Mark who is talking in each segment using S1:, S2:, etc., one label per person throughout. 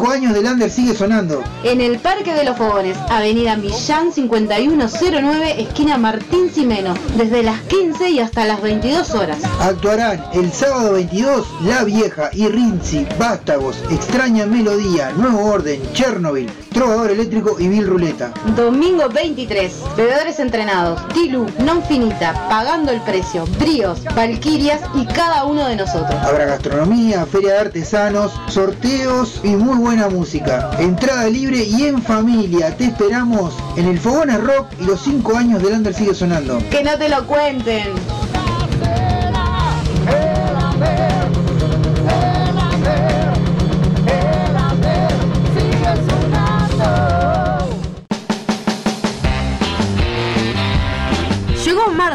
S1: 25 años de Lander sigue sonando.
S2: En el Parque de los Fogones, Avenida Millán 5109, esquina Martín Cimeno, desde las 15 y hasta las 22 horas.
S1: Actuarán el sábado 22 La Vieja y Rinzi, Vástagos, Extraña Melodía, Nuevo Orden, Chernobyl, Trovador Eléctrico y Bill Ruleta.
S2: Domingo 23, bebedores entrenados, Tilu, Non Finita, Pagando el Precio, Bríos, Valquirias y cada uno de nosotros.
S1: Habrá gastronomía, feria de artesanos, sorteos y muy buena música. Entrada libre y en familia. Te esperamos en el Fogones Rock y los 5 años de Lander sigue sonando.
S2: Que no te lo cuenten.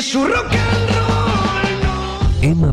S3: Si su rock and roll,
S4: Emma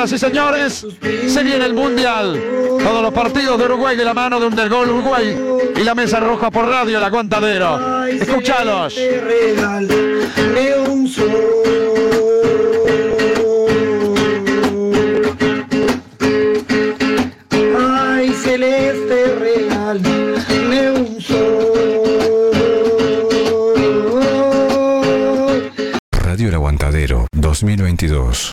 S5: Señoras y señores, se viene el Mundial. Todos los partidos de Uruguay de la mano de un del gol Uruguay y la mesa roja por radio El Aguantadero. Escuchalos.
S3: Ay, celeste real, me un sol.
S6: Radio El Aguantadero 2022.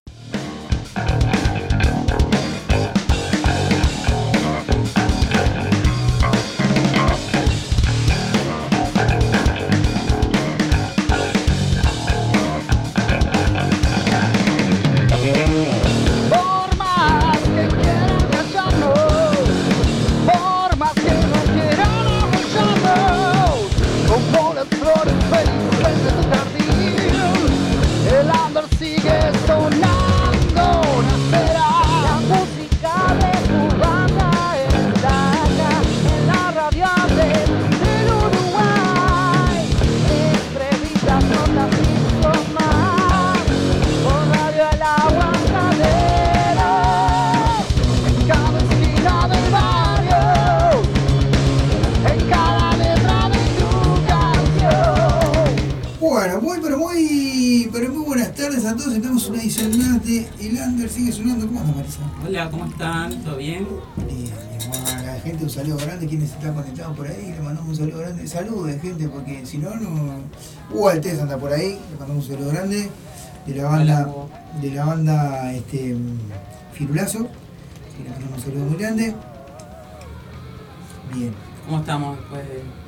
S1: Bueno, muy pero muy pero muy buenas tardes a todos. Estamos en una edición más de El Under sigue sonando. ¿Cómo anda Marisa?
S7: Hola, ¿cómo están? ¿Todo bien?
S1: Bien, bueno, la gente un saludo grande, quienes están conectados por ahí, le mandamos un saludo grande. Saluden gente, porque si no, no. Hugo Altés anda por ahí, le mandamos un saludo grande. De la banda,
S7: Hola,
S1: de la banda este, Firulazo, que le mandamos un saludo muy grande. Bien.
S7: ¿Cómo estamos después de,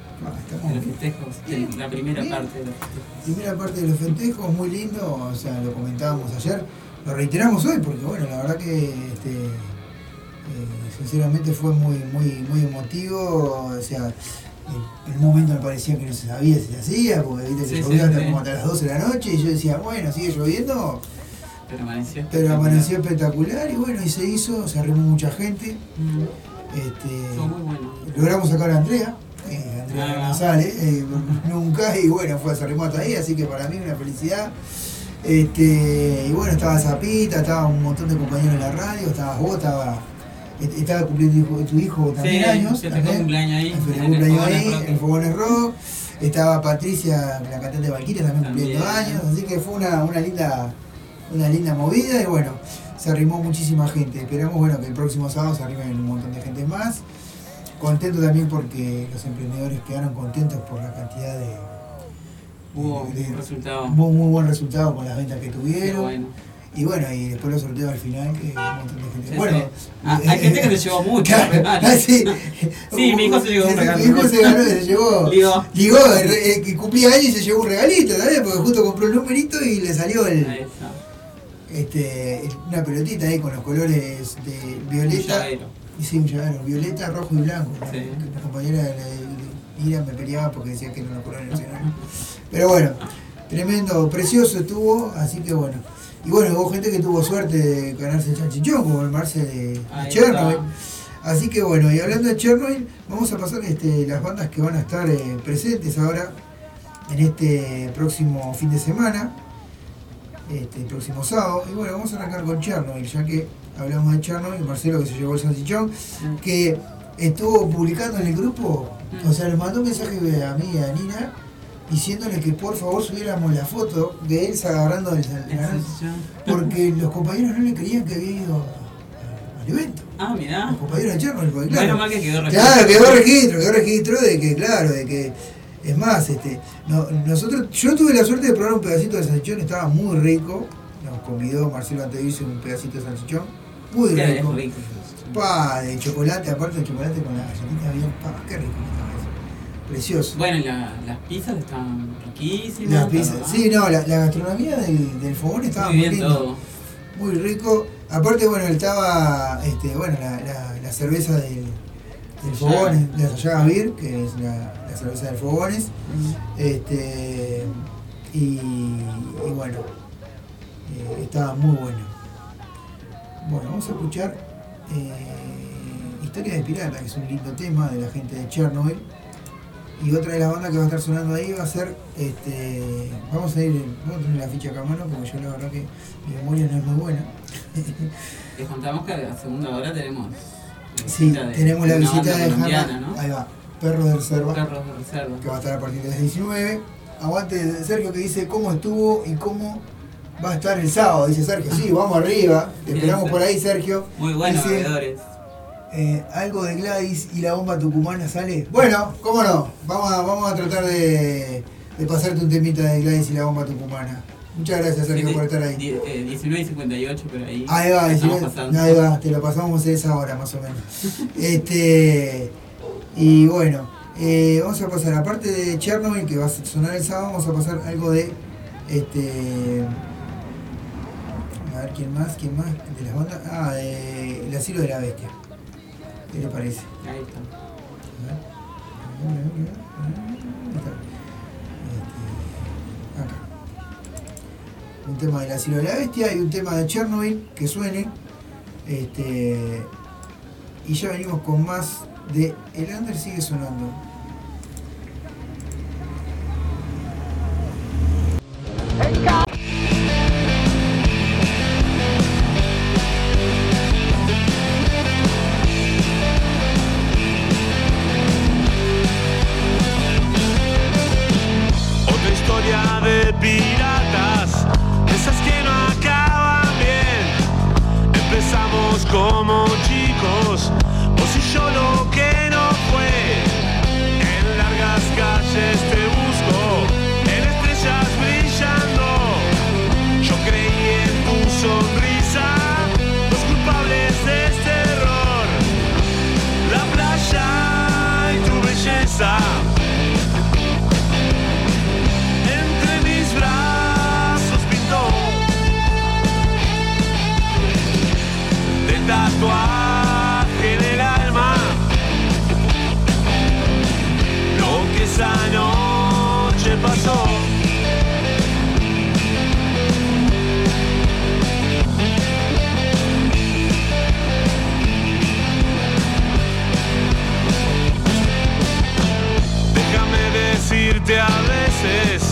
S7: de los festejos? De la primera
S1: Bien.
S7: parte de los festejos.
S1: Primera parte de los festejos, muy lindo, o sea, lo comentábamos ayer, lo reiteramos hoy porque bueno, la verdad que este, eh, sinceramente fue muy, muy, muy emotivo, o sea, en en un momento me parecía que no se sabía si se hacía, porque viste que
S7: Sí, sí,
S1: llovía hasta
S7: sí.
S1: como hasta las 12 de la noche y yo decía, bueno, sigue lloviendo,
S7: Pero amaneció.
S1: pero amaneció espectacular y bueno, y se hizo, se arrimó mucha gente,
S7: Mm,
S1: este,
S7: muy bueno.
S1: logramos sacar a Andrea, eh, Andrea. González, eh, nunca, y bueno, fue se arrimó hasta ahí, así que para mí una felicidad. Este, y bueno, estaba Zapita, estaba un montón de compañeros en la radio, estabas vos, estaba, est- estaba cumpliendo tu hijo, también
S7: Sí,
S1: años.
S7: se
S1: también.
S7: cumpleaños ahí,
S1: festejó
S7: en
S1: cumpleaños ahí,
S7: Rock.
S1: en Fogones Rock. Estaba Patricia, la cantante de Valkyria, también cumpliendo años, así que fue una, una linda, una linda movida y bueno, se arrimó muchísima gente. Esperamos bueno que el próximo sábado se arrimen un montón de gente más. Contento también porque los emprendedores quedaron contentos por la cantidad de.
S7: Hubo
S1: de-
S7: un resultado.
S1: hubo un muy buen resultado con las ventas que tuvieron.
S7: bueno.
S1: Y bueno, y después los sorteos al final, que un montón de gente.
S7: Sí,
S1: bueno,
S7: sí. Ah, hay gente que se llevó mucho,
S1: Claro, ah, sí.
S7: Sí, mi hijo se llevó un.
S1: Mi hijo se ganó, se llevó.
S7: Ligó.
S1: Ligó, que cumplía años y se llevó un regalito, ¿sabes? Porque justo compró el numerito y le salió el,
S7: Ahí está.
S1: este, una pelotita ahí con los colores de
S7: Un
S1: violeta.
S7: llavero.
S1: Y sí, un llavero, violeta, rojo y blanco.
S7: Sí.
S1: Compañera de, de Ira me peleaba porque decía que no los colores nacionales. Pero bueno, tremendo, precioso estuvo, así que bueno. Y bueno, hubo gente que tuvo suerte de ganarse el chanchichón, como el Marce de, de
S7: Ahí
S1: Chernobyl.
S7: está.
S1: Así que bueno, y hablando de Chernobyl, vamos a pasar este, las bandas que van a estar eh, presentes ahora en este próximo fin de semana, este próximo sábado. Y bueno, vamos a arrancar con Chernobyl, ya que hablamos de Chernobyl, Marcelo que se llevó el salchichón, que estuvo publicando en el grupo, o sea, le mandó un mensaje a mí y a Nina diciéndole que por favor subiéramos la foto de Elsa agarrando el salchichón, porque los compañeros no le creían que había ido al evento.
S7: Ah, mirá.
S1: Los compañeros de Chernobyl, porque claro.
S7: Menos mal que quedó registro.
S1: Claro, quedó registro, quedó registro de que, claro, de que. Es más, este, no- nosotros, yo tuve la suerte de probar un pedacito de salchichón, estaba muy rico. Nos convidó Marcelo Antevicio un pedacito de salchichón, muy
S7: Qué
S1: rico.
S7: rico.
S1: Pa, de chocolate, aparte de chocolate con la galletita bien, pa, qué rico que estaba eso. Precioso.
S7: Bueno, la- las pizzas están riquísimas.
S1: Las pizzas,
S7: ¿verdad?
S1: sí, no, la, la gastronomía del, del fogón estaba
S7: Muy
S1: muy,
S7: bien
S1: lindo.
S7: todo.
S1: Muy rico. Aparte, bueno, estaba, este, bueno, la, la, cerveza del, del Fogones, de la Sayaga Beer, que es la, la cerveza del Fogones. Este, y, y bueno, eh, estaba muy bueno. Bueno, vamos a escuchar eh, Historia de Pirata, que es un lindo tema de la gente de Chernobyl. Y otra de las bandas que va a estar sonando ahí va a ser, este, vamos a ir, vamos a tener la ficha acá a mano, porque yo la verdad que mi memoria no es muy buena.
S7: Les contamos que a la segunda hora tenemos.
S1: Sí,
S7: de
S1: tenemos la visita de Hanna,
S7: ¿no?
S1: ahí va, Perros de Reserva,
S7: Perros de reserva.
S1: que va a estar a partir de las 19. Aguante de Sergio que dice cómo estuvo y cómo va a estar el sábado. Dice Sergio, sí, vamos arriba, te esperamos por ahí
S7: Sergio. Muy buenos
S1: Dice,
S7: bebedores.
S1: eh, algo de Gladys y la bomba tucumana sale. Bueno, cómo no, vamos a, vamos a tratar de, de pasarte un temita de Gladys y la bomba tucumana. Muchas gracias Sergio por estar ahí.
S7: Eh, 19 y 58, pero ahí.
S1: Ahí va,
S7: estamos
S1: ahí
S7: pasando.
S1: ahí va, te lo pasamos esa hora más o menos. Este y bueno, eh, vamos a pasar, aparte de Chernobyl que va a sonar el sábado, vamos a pasar algo de este ver quién más, quién más de las bandas. Ah, de El asilo de la bestia. ¿Qué le parece?
S7: Ahí está.
S1: A ver. Ahí está. Este, acá. Un tema del asilo de la bestia y un tema de Chernobyl que suene. Este, y ya venimos con más de El Under sigue sonando.
S3: Empezamos como fuerte
S6: a veces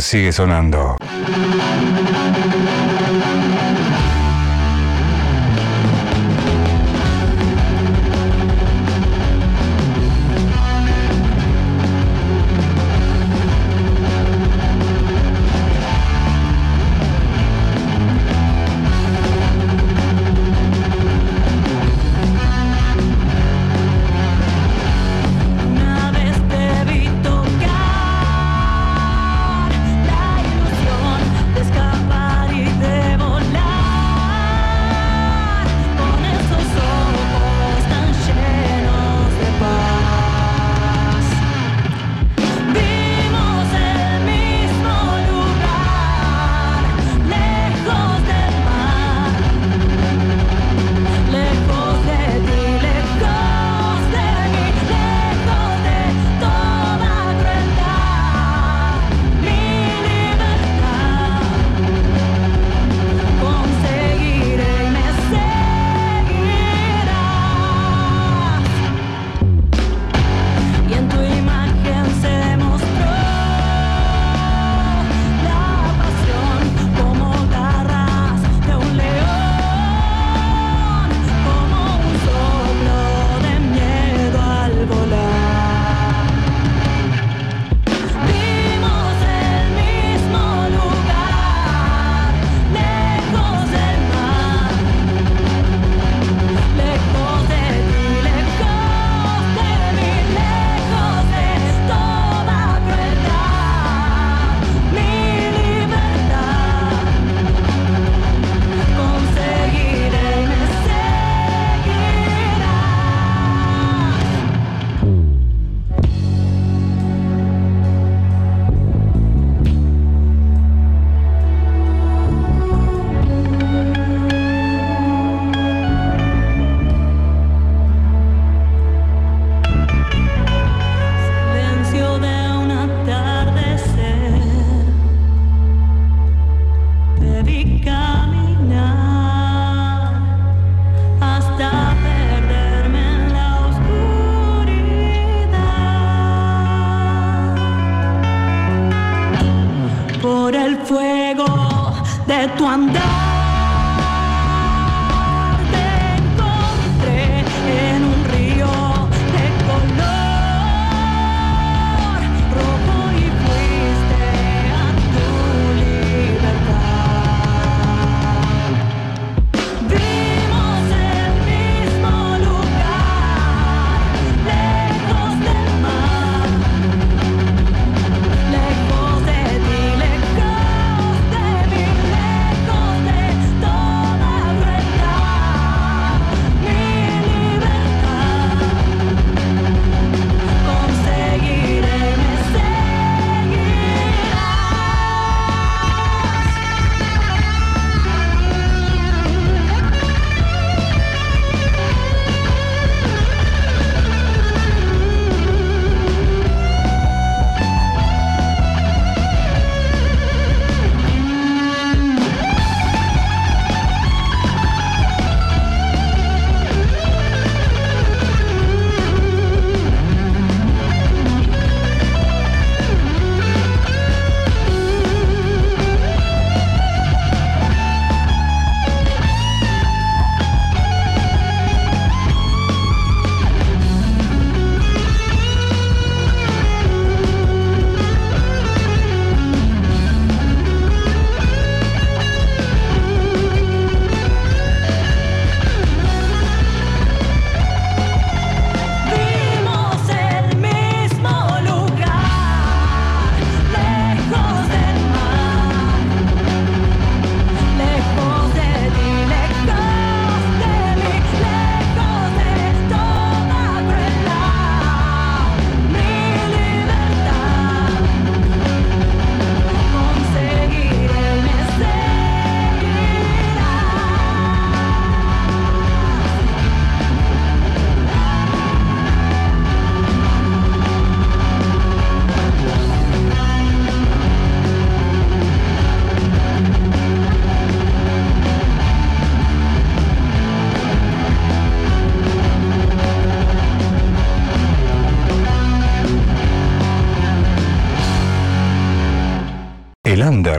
S6: sigue sonando.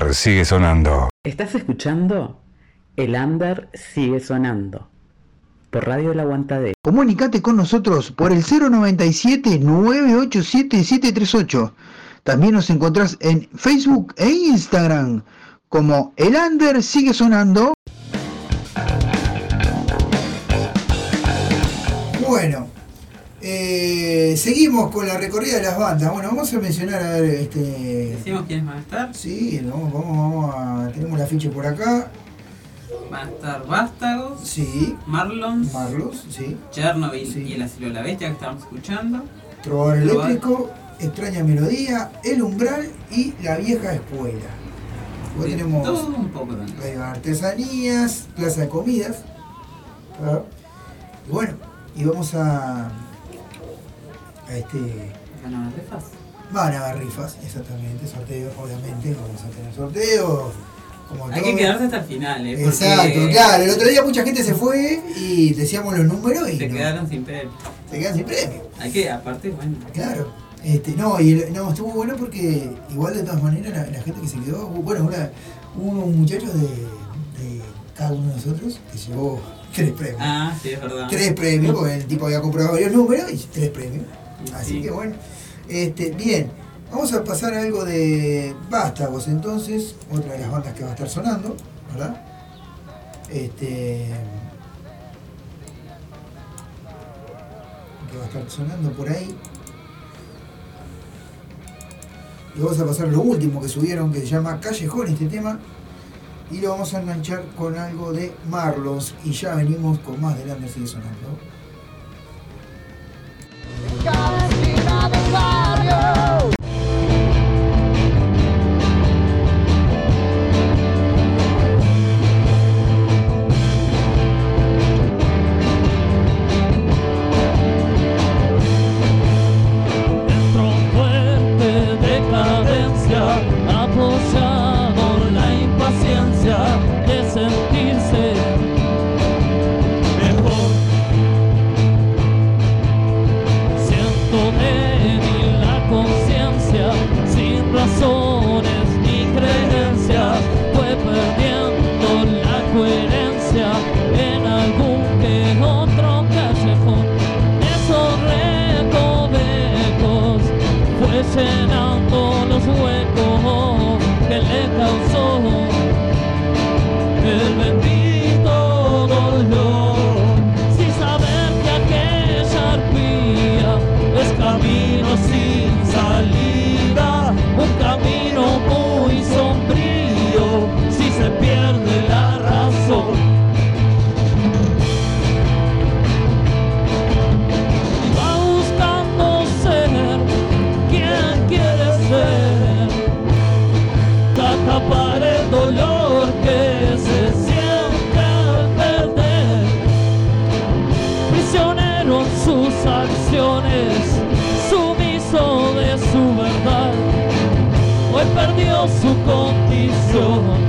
S6: Under sigue sonando.
S8: ¿Estás escuchando? El under sigue sonando. Por Radio El Aguantadero.
S1: Comunicate con nosotros por el 097-987-738. También nos encontrás en Facebook e Instagram como El Under sigue sonando. Bueno, eh, seguimos con la recorrida de las bandas. Bueno, vamos a mencionar a ver, este.
S7: ¿Decimos quiénes van a estar?
S1: Sí, vamos, vamos, vamos a. Tenemos la ficha por acá.
S7: Van a estar Vástagos,
S1: Sí.
S7: Marlons,
S1: Marlos, sí.
S7: Chernobyl
S1: Sí.
S7: y el asilo de la bestia que estábamos escuchando.
S1: Trovador eléctrico, extraña melodía, el umbral y la vieja escuela. Luego tenemos
S7: Todo un poco también.
S1: artesanías, plaza de comidas. ¿ah? Y bueno, y vamos a. a este.
S7: Van a haber rifas.
S1: Van a haber rifas, exactamente, sorteos, obviamente, vamos a tener sorteos. Como
S7: Hay
S1: todo.
S7: que quedarse hasta el final, ¿eh?
S1: Exacto, claro. El otro día mucha gente se fue y decíamos los números y
S7: Se
S1: no,
S7: quedaron sin premio.
S1: se quedan sin premio.
S7: Hay que, aparte, bueno.
S1: Claro. Este, no, y el- no, estuvo bueno porque igual de todas maneras la, la gente que se quedó, bueno, una, hubo muchachos de, de cada uno de nosotros que llevó tres premios.
S7: Ah, sí, es verdad.
S1: Tres premios, porque el tipo había comprado varios números y tres premios. Así
S7: Sí.
S1: que bueno. Este, bien, vamos a pasar a algo de Vástagos entonces, otra de las bandas que va a estar sonando, ¿verdad? Este. Que va a estar sonando por ahí. Y vamos a pasar lo último que subieron que se llama Callejón este tema. Y lo vamos a enganchar con algo de Marlos. Y ya venimos con más de Lander sigue sonando.
S9: Dentro sus acciones, sumiso de su verdad, hoy perdió su condición,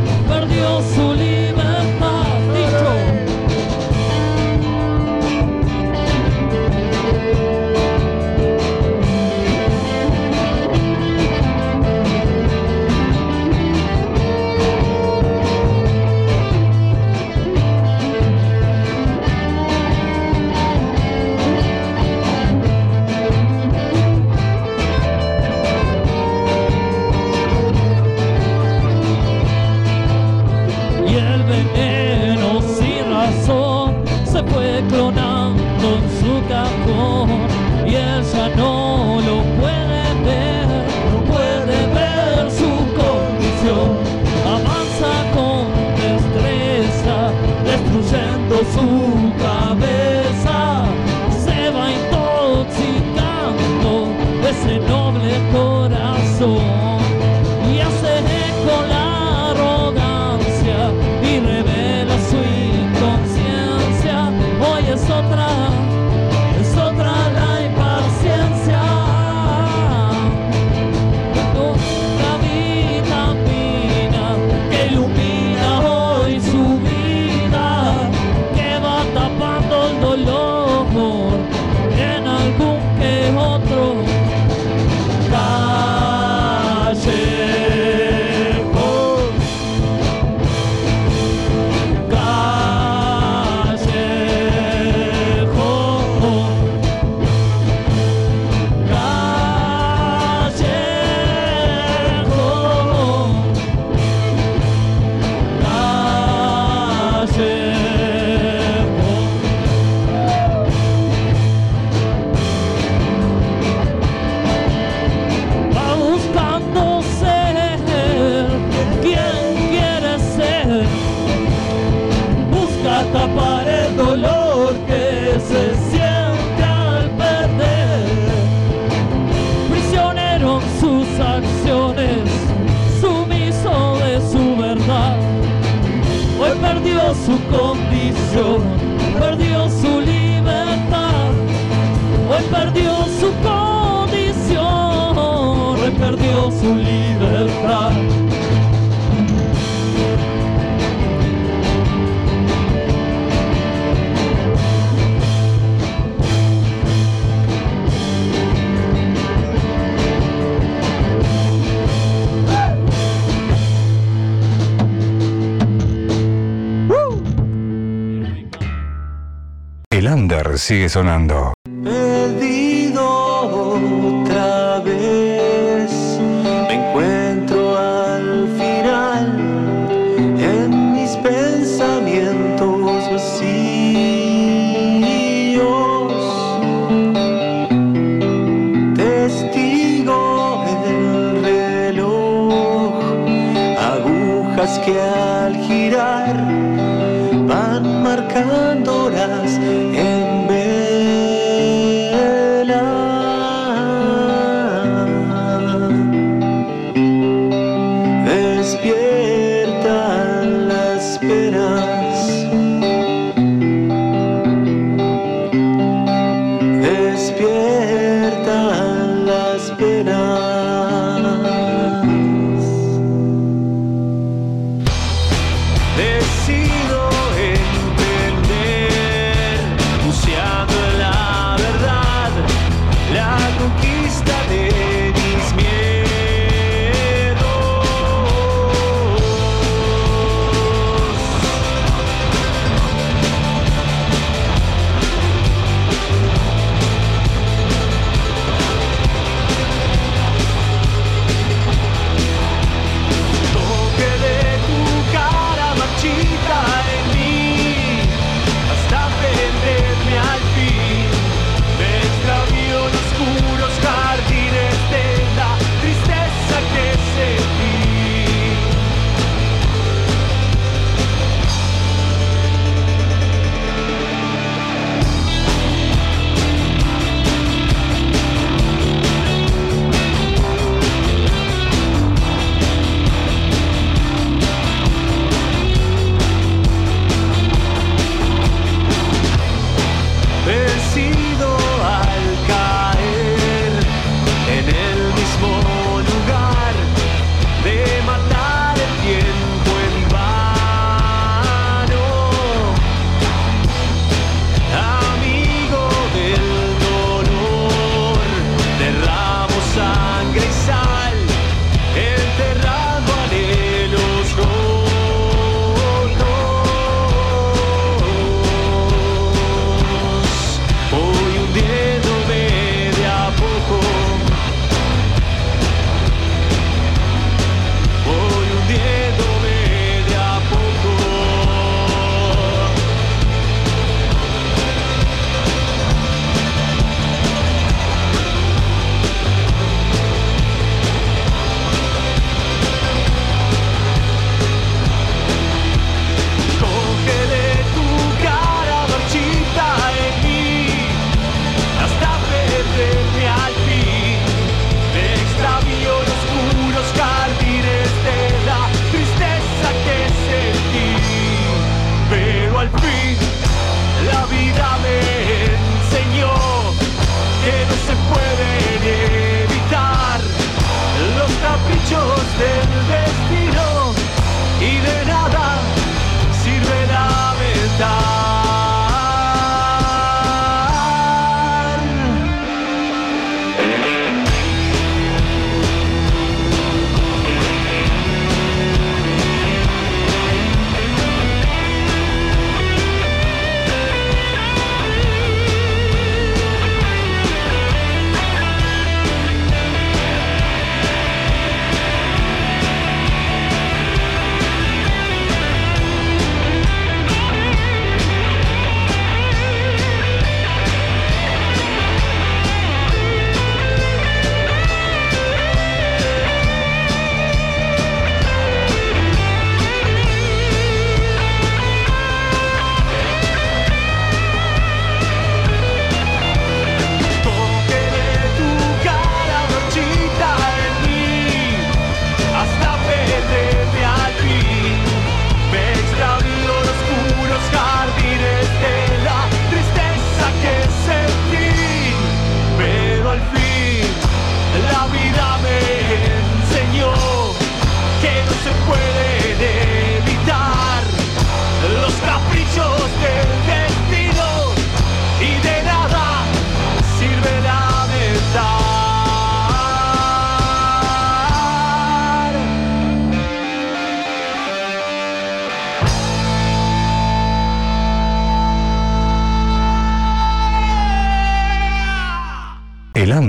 S10: sigue sonando.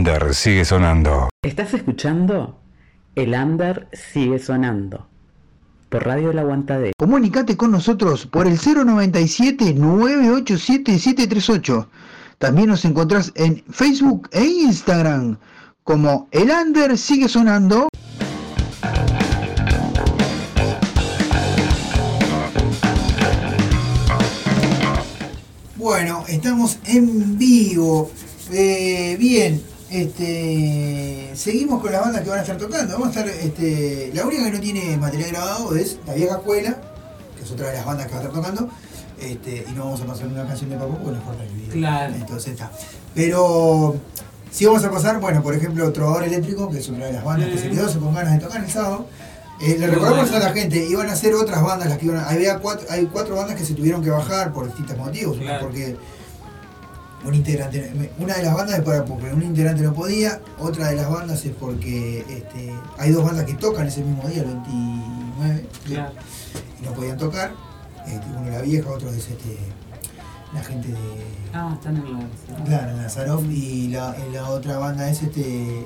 S6: Under sigue sonando.
S8: ¿Estás escuchando? El under sigue sonando. Por Radio El Aguantadero.
S1: Comunicate con nosotros por el 097-987-738. También nos encontrás en Facebook e Instagram como El Under sigue sonando. Bueno, estamos en vivo. Eh, bien, este, seguimos con las bandas que van a estar tocando. Vamos a estar, este, la única que no tiene material grabado es La Vieja Escuela, que es otra de las bandas que va a estar tocando. Este, y no vamos a pasar una canción de Papo porque nos corta el video.
S7: Claro.
S1: Entonces está. Pero si vamos a pasar, bueno, por ejemplo, Trovador Eléctrico, que es otra de las bandas que se quedó se con ganas de tocar el sábado. Eh, le
S7: Muy
S1: recordamos
S7: bueno.
S1: a la gente, iban a ser otras bandas las que iban a. Había cuatro, hay cuatro bandas que se tuvieron que bajar por distintos motivos. una
S7: Claro.
S1: Porque un integrante, una de las bandas es por- porque un integrante no podía, otra de las bandas es porque este, hay dos bandas que tocan ese mismo día, el 29,
S7: Claro.
S1: y no podían tocar. Este, uno la vieja, otro es este, la gente de.
S7: Ah, están en la.
S1: Claro, Nazarov y la, y la otra banda es este eh,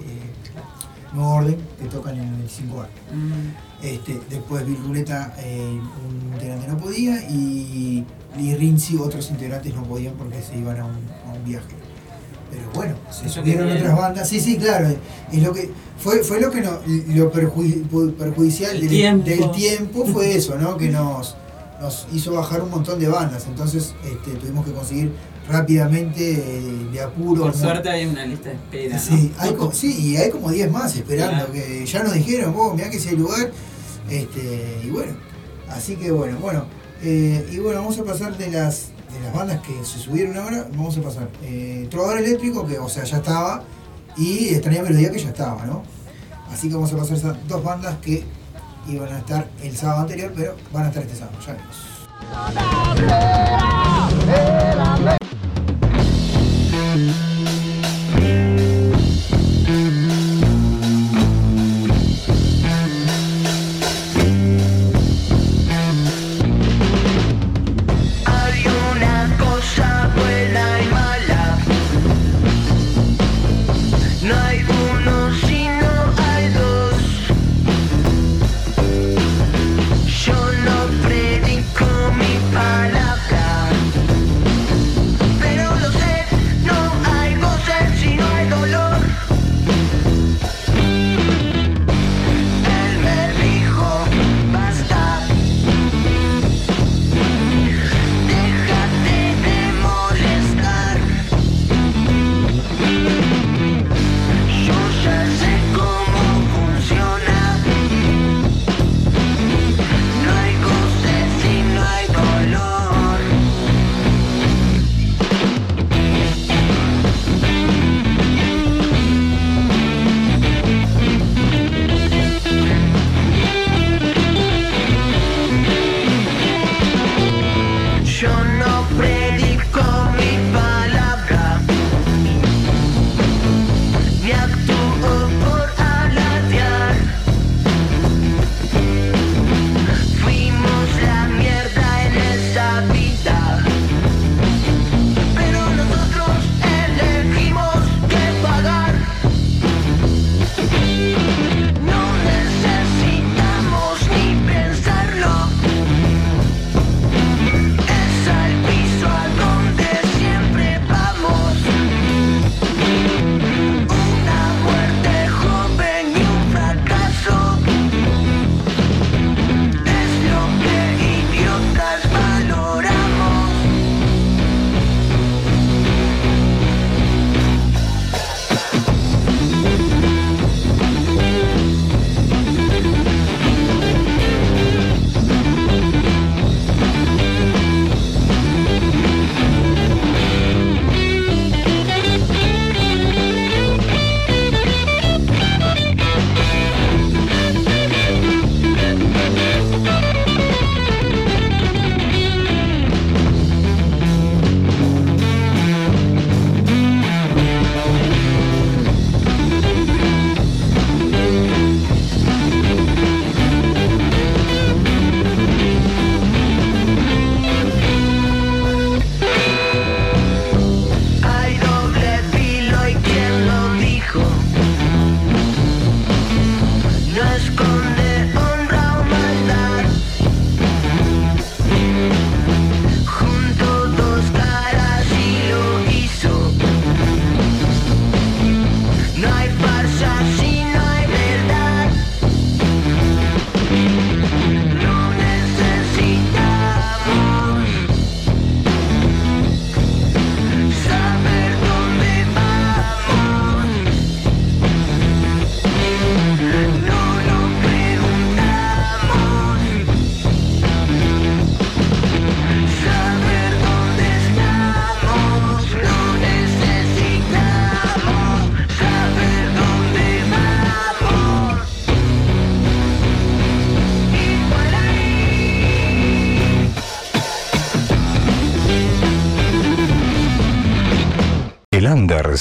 S1: Nuevo Orden, que tocan en el 25 bar.
S7: Mm,
S1: Este, después Bill Ruleta, eh, un integrante no podía, y, y Rinzi, otros integrantes no podían porque se iban a un, a un viaje. Pero bueno, se
S7: Eso
S1: subieron otras bandas. Sí, sí, claro. Es lo que fue, fue lo que no, lo perjudicial
S7: El
S1: del
S7: tiempo.
S1: del tiempo fue eso, ¿no? Que nos, nos hizo bajar un montón de bandas. Entonces este, tuvimos que conseguir rápidamente eh, de apuro.
S7: Por
S1: como-
S7: suerte hay una lista de espera. ¿no?
S1: Sí, hay co- sí, y hay como 10 más esperando,
S7: Claro.
S1: que ya nos dijeron, vos, mirá que ese lugar, este, y bueno, así que bueno, bueno, eh, y bueno, vamos a pasar de las de las bandas que se subieron ahora, vamos a pasar eh, Trovador Eléctrico, que o sea, ya estaba, y Extraña Melodía, que ya estaba, ¿no? Así que vamos a pasar esas dos bandas que iban a estar el sábado anterior, pero van a estar este sábado, ya veremos.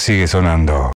S11: Sigue sonando.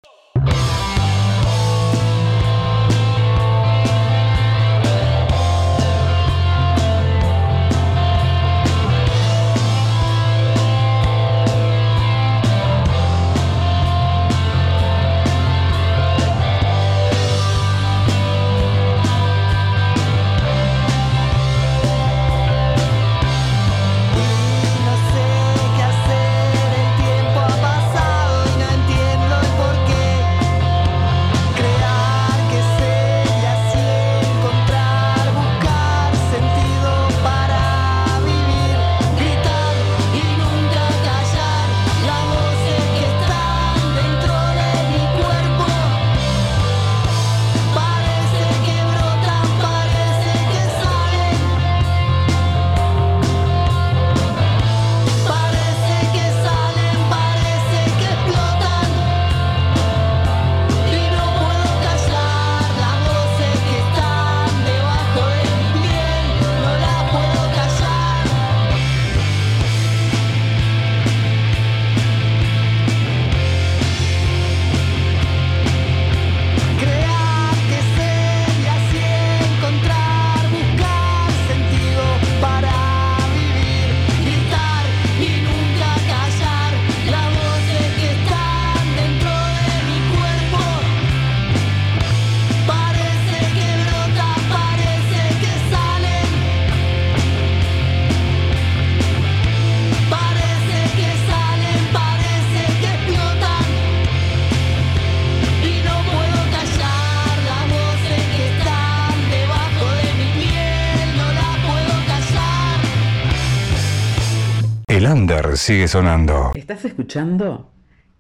S11: Under sigue sonando.
S8: ¿Estás escuchando?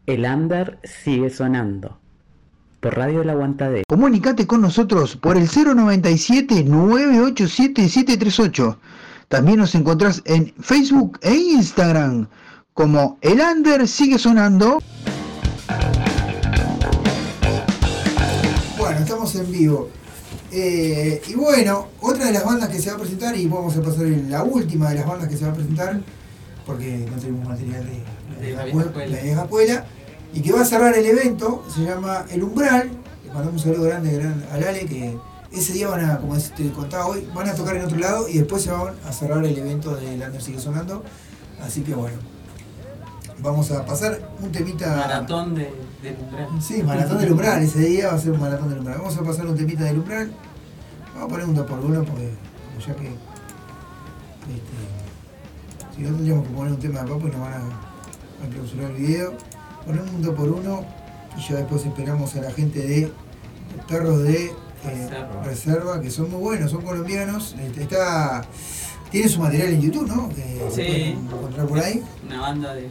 S8: El under sigue sonando. Por Radio El Aguantadero.
S1: Comunicate con nosotros por el 097-987-738. También nos encontrás en Facebook e Instagram como El Under Sigue Sonando. Bueno, estamos en vivo. Eh, y bueno, otra de las bandas que se va a presentar, y vamos a pasar en la última de las bandas que se va a presentar, porque no tenemos material de,
S7: De la escuela.
S1: la escuela, y que va a cerrar el evento, se llama El Umbral. Le mandamos un saludo grande gran- al Ale, que ese día van a, como te contaba hoy, van a tocar en otro lado y después se van a cerrar el evento de Lander Sigue Sonando. Así que bueno, vamos a pasar un temita.
S7: Maratón de, del umbral.
S1: Sí, maratón del umbral, ese día va a ser un maratón del umbral. Vamos a pasar un temita del umbral. Vamos a poner un 2 por uno porque como ya que. este, si no tendríamos que poner un tema de papo y nos van a, a clausurar el video. Ponemos un 2 por uno y ya después esperamos a la gente de perros de eh,
S7: Reserva.
S1: reserva, que son muy buenos, son colombianos. Este, está. Tiene su material en YouTube, ¿no? Que se
S7: Sí.
S1: encontrar por ahí.
S7: Una banda de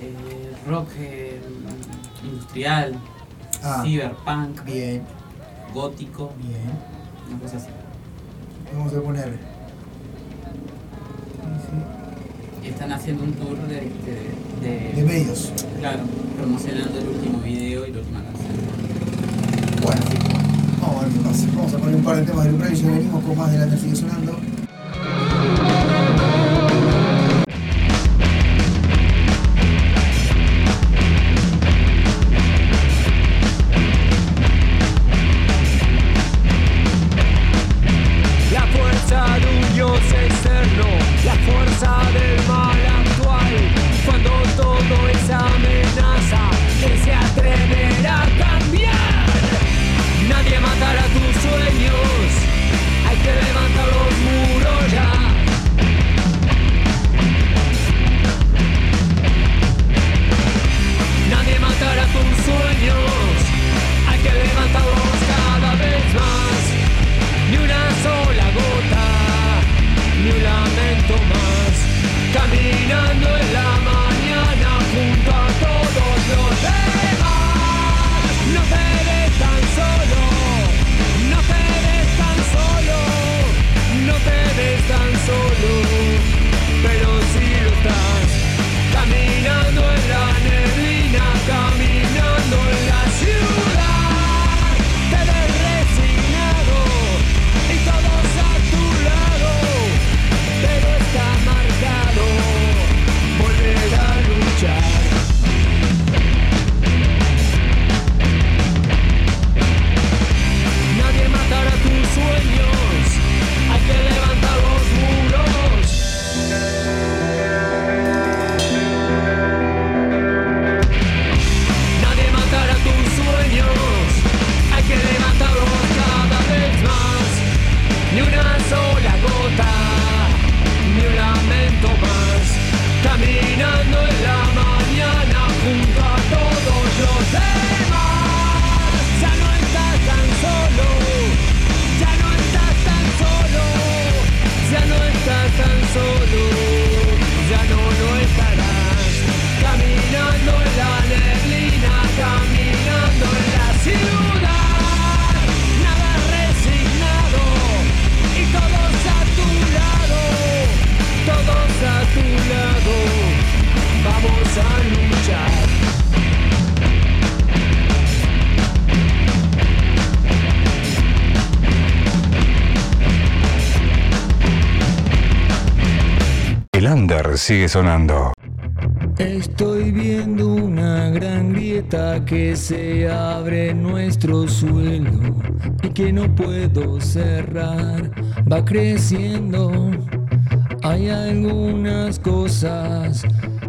S7: eh, rock eh, industrial,
S1: Ah.
S7: cyberpunk,
S1: Bien,
S7: gótico,
S1: bien.
S7: una cosa así.
S1: Vamos a poner.
S7: Y están haciendo un tour de, de, de-
S1: De medios.
S7: Claro, promocionando el último video y la última canción.
S1: Bueno, vamos a ver qué pasa. Vamos a poner un par de temas del umbral y ya venimos con más de la sigue sonando.
S6: Sigue sonando.
S12: Estoy viendo una gran grieta que se abre nuestro suelo y que no puedo cerrar. Va creciendo. Hay algunas cosas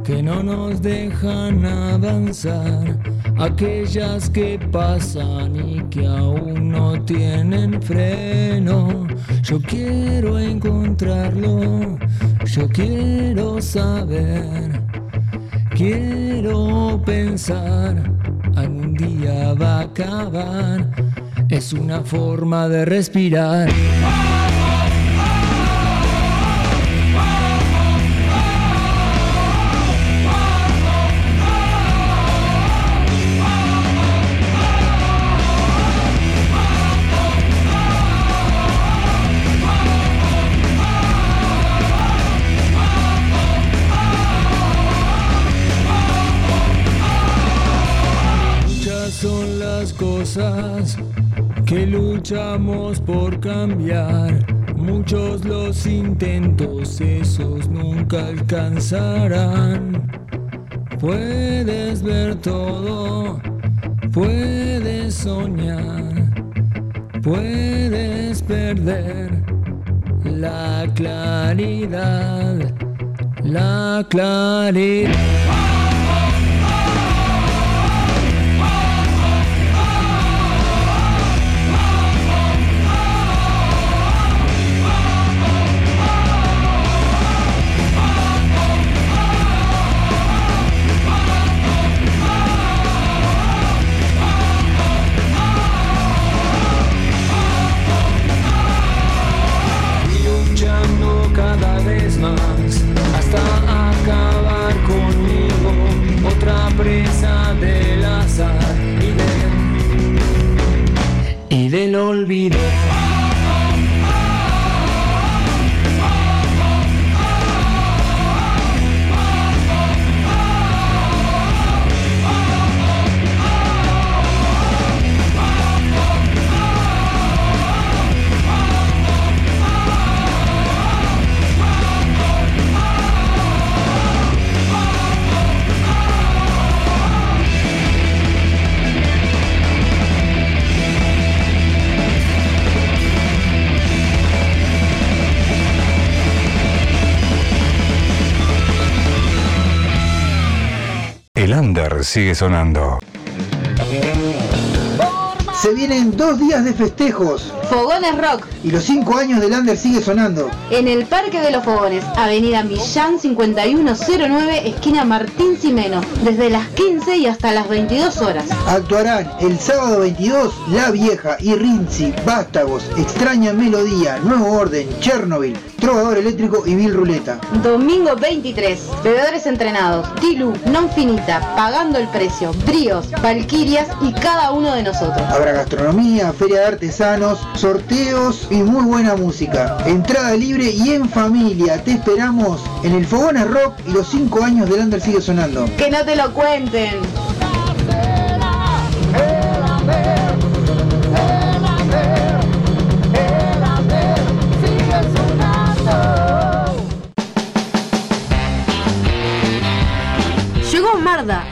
S12: que no nos dejan avanzar. Aquellas que pasan y que aún no tienen freno. Yo quiero encontrarlo. Yo quiero saber. Quiero pensar, algún día va a acabar. Es una forma de respirar. Por cambiar. Muchos los intentos, esos nunca alcanzarán. Puedes ver todo, puedes soñar, puedes perder la claridad, la claridad.
S6: Sigue sonando.
S1: Se vienen dos días de festejos
S2: Fogones Rock
S1: y los cinco años del Under sigue sonando.
S2: en el Parque de los Fogones, Avenida Millán 5109, esquina Martín Simeno, desde las 15 y hasta las 22 horas.
S1: Actuarán el sábado 22 La Vieja y Rinzi, Vástagos, Extraña Melodía, Nuevo Orden, Chernobyl, Trovador Eléctrico y Bill Ruleta.
S2: Domingo 23, bebedores entrenados, Tilu, Non Finita, Pagando el Precio, Bríos, Valquirias y cada uno de nosotros.
S1: Habrá gastronomía, feria de artesanos, sorteos y muy buena música. Entrada libre y en familia. Te esperamos en el Fogones Rock y los cinco años del Under sigue sonando.
S2: Que no te lo cuenten.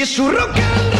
S3: Si es su rock.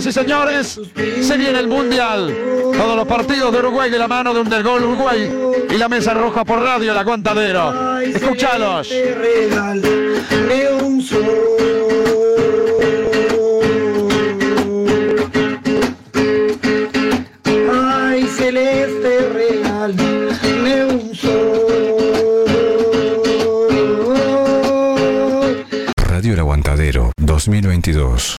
S5: Señoras y señores, se viene el Mundial. Todos los partidos de Uruguay de la mano de Undergol Uruguay y la mesa roja por radio El Aguantadero.
S3: Un sol. Ay, celeste un sol.
S6: Radio El Aguantadero 2022.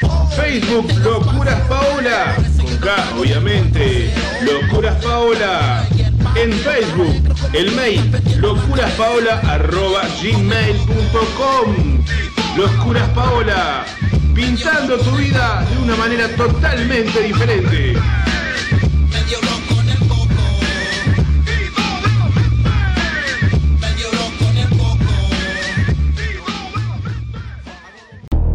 S13: Facebook Locuras Paola. Con K, obviamente. Locuras Paola. En Facebook, el mail locuraspaola.gmail.com Locuras Paola. Pintando tu vida de una manera totalmente diferente.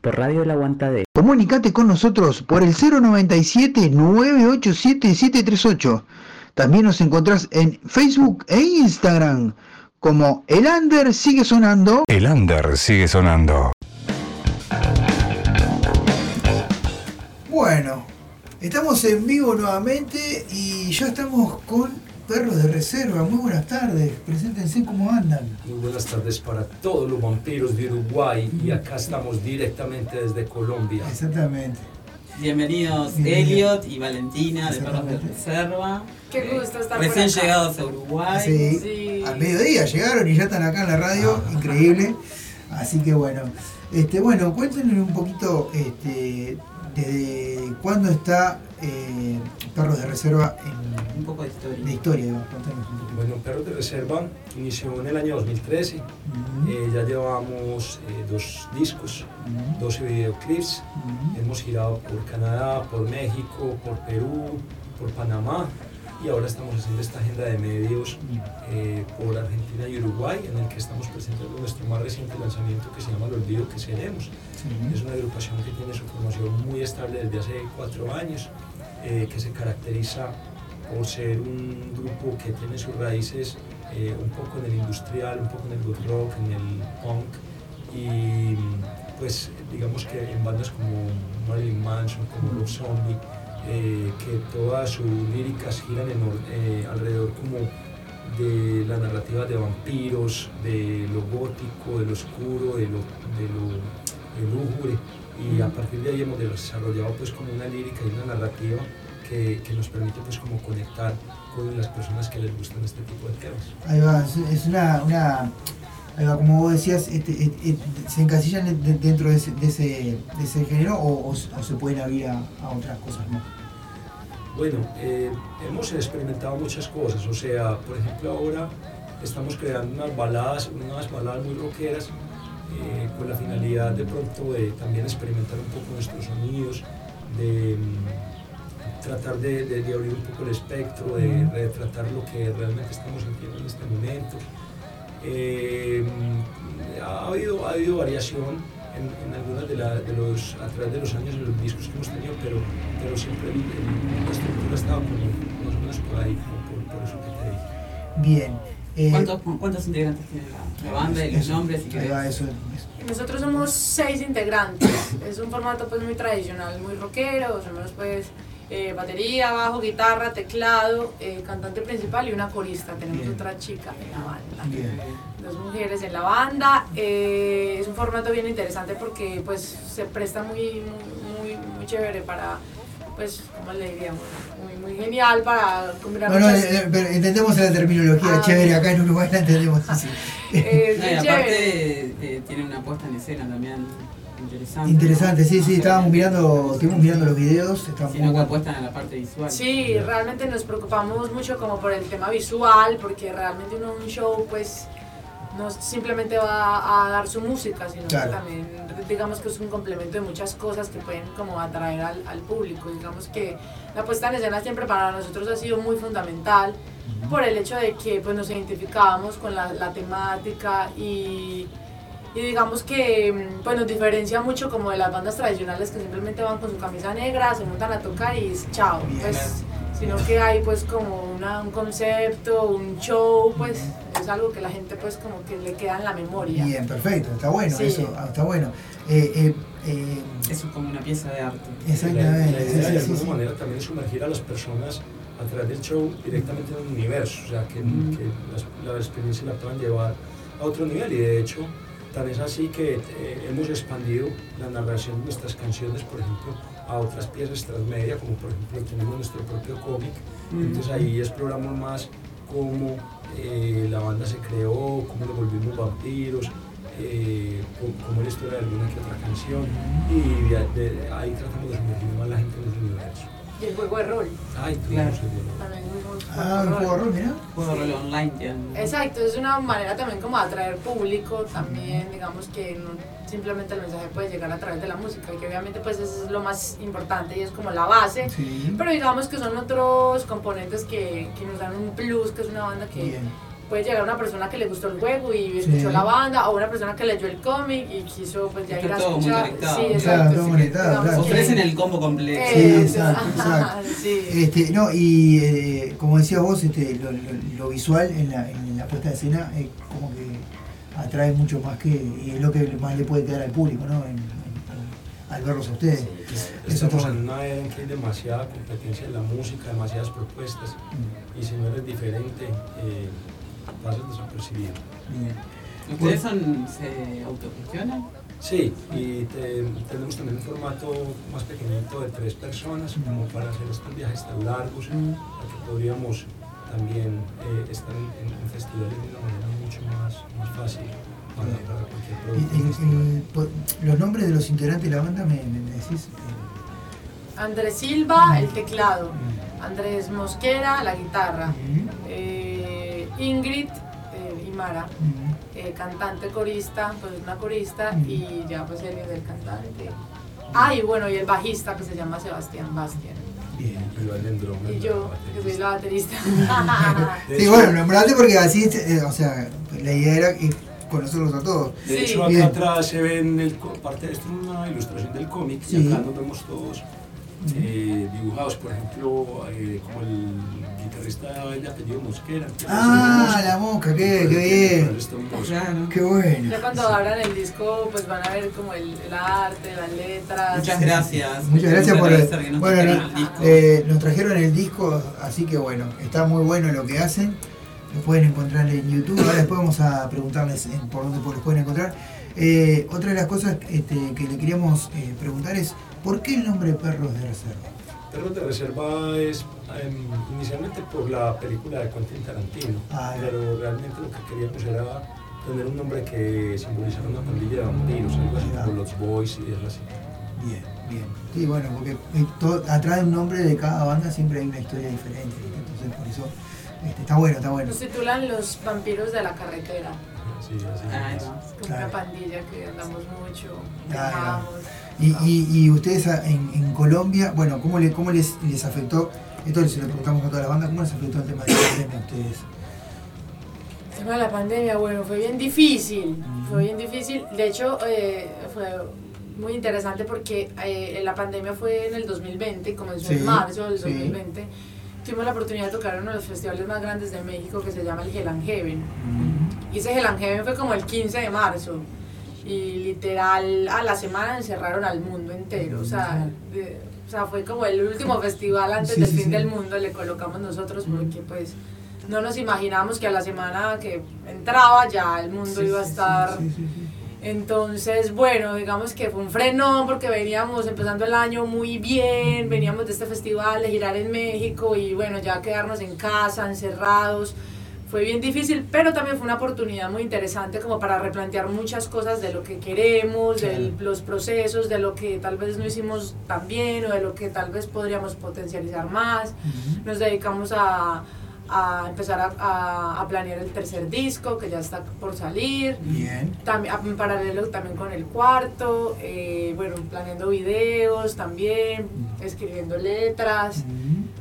S8: Por Radio El Aguantadero.
S1: Comunicate con nosotros por el 097 987 738. También nos encontrás en Facebook e Instagram como El Under sigue sonando.
S6: El under sigue sonando.
S1: Bueno, estamos en vivo nuevamente y ya estamos con Perros de Reserva. Muy buenas tardes, preséntense cómo andan.
S14: Muy buenas tardes para todos los vampiros de Uruguay y acá estamos directamente desde Colombia.
S1: Exactamente.
S7: Bienvenidos
S1: Bienvenido.
S7: Elliot y Valentina de Perros de Reserva.
S15: Qué gusto estar
S7: Recién
S15: por acá.
S7: llegados a Uruguay.
S1: Sí, al mediodía llegaron y ya están acá en la radio, increíble. Así que bueno, este, bueno, cuéntenos un poquito este, desde cuándo está eh, Perros de Reserva en
S7: un poco de historia.
S1: De historia, un.
S14: Bueno, Perros de Reserva inició en el año 2013. Eh, ya llevamos eh, dos discos, 12 videoclips. Hemos girado por Canadá, por México, por Perú, por Panamá. Y ahora estamos haciendo esta agenda de medios eh, por Argentina y Uruguay, en el que estamos presentando nuestro más reciente lanzamiento que se llama El Olvido que Seremos. Es una agrupación que tiene su formación muy estable desde hace cuatro años, eh, que se caracteriza por ser un grupo que tiene sus raíces eh, un poco en el industrial, un poco en el good rock, en el punk y pues digamos que en bandas como Marilyn Manson, como Rob Zombie, eh, que todas sus líricas giran en eh, alrededor como de la narrativa de vampiros, de lo gótico, de lo oscuro, de lo, de lo, lúgubre y a partir de ahí hemos desarrollado pues como una lírica y una narrativa que, que nos permite pues como conectar con las personas que les gustan este tipo de temas.
S1: Ahí va, es, una, una ahí va, como vos decías, este, et- et- se encasillan de- dentro de ese, de ese, de ese género o, o o se pueden abrir a, a otras cosas más.
S14: Bueno, eh, hemos experimentado muchas cosas, o sea, por ejemplo ahora estamos creando unas baladas, unas baladas muy rockeras eh, con la finalidad de pronto de también experimentar un poco nuestros sonidos, de mm, tratar de, de- de abrir un poco el espectro, de retratar lo que realmente estamos sintiendo en este momento. Eh, ha, habido, ha habido variación en, en algunas de, la- de los, a través de los años en los discos que hemos tenido, pero, pero siempre el- el- la estructura estaba como más o menos por ahí, por, por eso que te dije.
S1: Bien. Eh,
S7: ¿Cuántos, ¿Cuántos integrantes tiene la, la banda y los
S1: eso,
S7: nombres? Si
S1: va, eso,
S15: Nosotros somos seis integrantes. Es un formato pues muy tradicional, muy rockero. Somos pues eh, batería, bajo, guitarra, teclado, eh, cantante principal y una corista. Tenemos
S1: Bien.
S15: otra chica en la banda.
S1: Bien.
S15: Dos mujeres en la banda. Eh, es un formato bien interesante porque pues se presta muy, muy, muy, muy chévere para, pues, ¿cómo le diríamos? Muy, muy genial para combinar
S1: No, no,
S15: muchas-
S1: eh, pero entendemos la terminología
S15: Ah,
S1: chévere,
S15: sí.
S1: acá en Uruguay la entendemos así.
S15: Eh,
S7: No, y aparte eh, tiene una puesta en escena también interesante.
S1: Interesante, sí, sí, estábamos mirando, estuvimos mirando los videos, estábamos
S7: Sino que apuestan a la parte visual.
S15: Sí, realmente nos preocupamos mucho como por el tema visual, porque realmente uno un show pues no simplemente va a dar su música, sino
S1: Claro.
S15: que también digamos que es un complemento de muchas cosas que pueden como atraer al, al público. Digamos que la puesta en escena siempre para nosotros ha sido muy fundamental por el hecho de que pues nos identificábamos con la, la temática y, y digamos que mm, pues nos diferencia mucho como de las bandas tradicionales que simplemente van con su camisa negra, se montan a tocar y es chao. Pues, sino que hay pues como una- un concepto, un show, pues es algo que la gente pues como que le queda en la memoria.
S1: Bien, perfecto, está bueno,
S15: Sí.
S1: eso, ah, está bueno. Eh, eh, eh,
S7: Eso es como una pieza de arte.
S1: Exactamente,
S14: La, la
S1: sí,
S14: idea
S1: sí,
S14: de
S1: sí,
S14: alguna manera también sumergir a las personas a través del show directamente en un universo, o sea, que, que las- la, experiencia la puedan llevar a otro nivel y de hecho tan es así que eh, hemos expandido la narración de nuestras canciones, por ejemplo, a otras piezas transmedia, como por ejemplo tenemos nuestro propio cómic,
S7: Mm.
S14: entonces ahí exploramos más cómo eh, la banda se creó, cómo nos volvimos vampiros, eh, es la historia de alguna que otra canción y de- de- ahí tratamos de sumergir más a la gente en ese universo.
S15: Y el juego de rol.
S14: Ay,
S7: Claro.
S15: También
S1: ah, un juego de rol, mirá.
S7: Juego de rol online. ya.
S15: Exacto, es una manera también como de atraer público, también digamos que no simplemente el mensaje puede llegar a través de la música y que obviamente pues eso es lo más importante y es como la base,
S1: Sí.
S15: pero digamos que son otros componentes que, que nos dan un plus, que es una banda que,
S1: Bien.
S15: Puede llegar una persona que le gustó el juego y escuchó
S1: Sí.
S15: la banda, o una persona que leyó el cómic y quiso pues ya
S7: Está
S15: ir a escuchar. Sí,
S1: Claro,
S15: exacto. sí,
S1: claro.
S15: que-
S7: Ofrecen el combo completo.
S1: Sí,
S15: Eh,
S1: exacto, exacto.
S15: sí.
S1: Este, no, y eh, como decías vos, este, lo, lo- lo visual en la, en la puesta de escena es como que atrae mucho más que, y es lo que más le puede quedar al público, ¿no? En- en- al verlos a ustedes. Eso
S14: Estamos en una era en que hay demasiada competencia en la música, demasiadas propuestas, y si no eres diferente, eh, pasas desapercibido.
S7: ¿Ustedes son, se autogestionan?
S14: Sí, y te- tenemos también un formato más pequeñito de tres personas, como para hacer estos viajes tan largos, para que podríamos también eh, estar en, en- en festivales de una manera mucho más, más fácil para, para cualquier
S1: Y-
S14: producto.
S1: y- los nombres de los integrantes de la banda me, me- me decís.
S15: Andrés Silva, el teclado. Andrés Mosquera, la guitarra. Eh, Ingrid eh, Imara, eh, cantante corista, pues una corista, y ya pues él es el cantante. Ah, y bueno, y el bajista que se llama Sebastián Bastian.
S14: Y drummer,
S15: Y yo, que soy la baterista.
S1: Sí, bueno, nombrate porque así, eh, o sea, la idea era conocerlos a todos.
S14: De hecho, acá
S1: Bien.
S14: atrás se ven el, parte de esto es una ilustración del cómic
S1: Sí.
S14: y acá nos vemos todos eh, dibujados, por ejemplo, eh, como el guitarrista de apellido Mosquera. que
S1: Ah, la mosca, qué, qué bien. Qué bueno.
S15: Ya cuando abran el disco, pues van a ver como el, el arte, las letras.
S7: Muchas gracias.
S1: Muchas gracias por
S7: nos
S1: bueno,
S7: trajeron
S1: no,
S7: el disco.
S1: eh, nos trajeron el disco, así que bueno, está muy bueno lo que hacen. Lo pueden encontrar en YouTube. Ahora después vamos a preguntarles en por dónde los pueden encontrar. Eh, otra de las cosas este, que le queríamos eh, preguntar es ¿por qué el nombre Perros de Reserva?
S14: Perros de Reserva es em, inicialmente por la película de Quentin Tarantino,
S1: Ah, ya.
S14: pero realmente lo que queríamos era tener un nombre que simbolizara una pandilla de vampiros, algo así como los Boys y es así.
S1: Bien, bien. Sí, bueno, porque eh, todo- atrás de un nombre de cada banda siempre hay una historia diferente. Entonces por eso este, está bueno, está bueno.
S15: Nos titulan Los vampiros de la carretera.
S14: Sí, así
S7: Ah,
S14: es.
S15: Es como
S1: Claro.
S15: una pandilla que andamos mucho, viajamos.
S1: Y, y, y ustedes en, en Colombia, bueno, ¿cómo, le, cómo les, les afectó? Esto se lo preguntamos a toda la banda, ¿cómo les afectó el tema de la pandemia a ustedes?
S15: El tema de la pandemia, bueno, fue bien difícil, fue bien difícil. De hecho, eh, fue muy interesante porque eh, la pandemia fue en el 2020, comenzó
S1: Sí,
S15: en marzo del
S1: sí.
S15: 2020. Tuvimos la oportunidad de tocar en uno de los festivales más grandes de México que se llama el Hell and Heaven. Y ese Hell and Heaven fue como el 15 de marzo. Y literal a la semana encerraron al mundo entero. O sea, de- o sea fue como el último festival antes
S1: Sí,
S15: del
S1: sí,
S15: fin
S1: sí.
S15: del mundo, le colocamos nosotros porque pues no nos imaginábamos que a la semana que entraba ya el mundo iba a estar... Entonces, bueno, digamos que fue un frenón porque veníamos empezando el año muy bien, veníamos de este festival, de girar en México y bueno, ya quedarnos en casa, encerrados. Fue bien difícil, pero también fue una oportunidad muy interesante como para replantear muchas cosas de lo que queremos, de los procesos, de lo que tal vez no hicimos tan bien o de lo que tal vez podríamos potencializar más. Nos dedicamos a, a empezar a, a- a planear el tercer disco que ya está por salir.
S1: Bien.
S15: También, en paralelo también con el cuarto, eh, bueno, planeando videos también, escribiendo letras.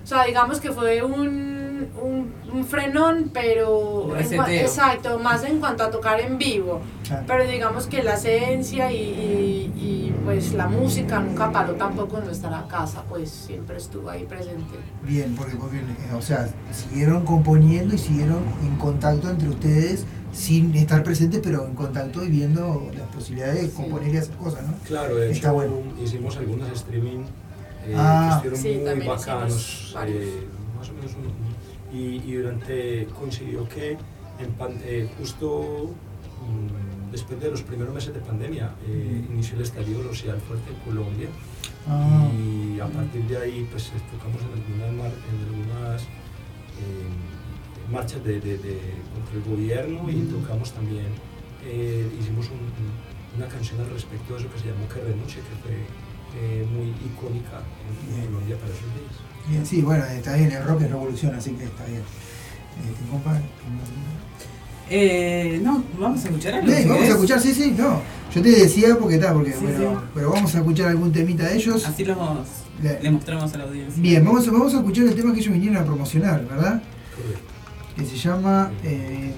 S15: O sea, digamos que fue un, un, un frenón, pero... En exacto, más en cuanto a tocar en vivo.
S1: Claro.
S15: Pero digamos que la esencia y, y- y, pues la música nunca paró tampoco en nuestra casa, pues siempre estuvo ahí presente.
S1: Bien, porque, porque eh, o sea, siguieron componiendo y siguieron en contacto entre ustedes sin estar presentes, pero en contacto y viendo las posibilidades de componer y hacer cosas, ¿no?
S14: Claro, de
S1: Está
S14: hecho
S1: bueno.
S14: hicimos algunos streaming eh,
S1: Ah.
S14: que
S15: Sí,
S14: estuvieron muy
S15: también
S14: bacanos, eh, más o menos un- y, y durante coincidió que en pan- eh, justo mm, después de los primeros meses de pandemia eh, inició el estallido social fuerte en Colombia
S1: Ah.
S14: y a partir de ahí pues tocamos en algunas, mar- en algunas eh, marchas de, de- de- contra el gobierno y tocamos también, hicimos un- un- una canción al respecto de eso que se llamó Que renuncie, que fue muy icónica en, en Colombia para esos días.
S1: Bien, sí, bueno, está bien, el rock es revolución, así que está bien. Eh, ¿te compa?
S7: Eh, no, vamos a escuchar algo.
S1: Sí,
S7: si
S1: vamos a escuchar, sí, sí, no. Yo te decía porque está, porque
S7: Sí,
S1: bueno,
S7: sí.
S1: pero vamos a escuchar algún temita de ellos.
S7: Así los
S1: Le-
S7: le mostramos a la audiencia.
S1: Bien, vamos a, vamos a escuchar el tema que ellos vinieron a promocionar, ¿verdad? que se llama. eh,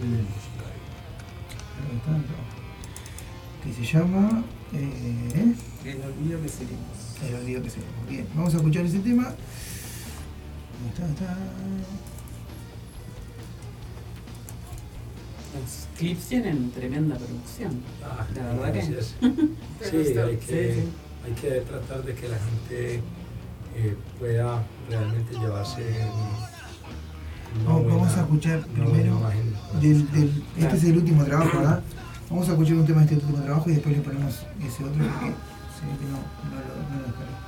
S1: que se llama. eh,
S7: El olvido que seremos.
S1: el olvido que se Bien, vamos a escuchar ese tema.
S7: Los clips tienen tremenda producción.
S14: Ah,
S7: la verdad que.
S14: gracias.
S7: ¿Te
S14: Sí, hay que,
S7: Sí, sí.
S14: hay que tratar de que la gente eh, pueda realmente llevarse
S1: Vamos, a escuchar primero.
S14: imagen.
S1: Del, del- este es el último trabajo, ¿verdad? Vamos a escuchar un tema de este último trabajo y después le ponemos ese otro porque se ve que no, no lo, no.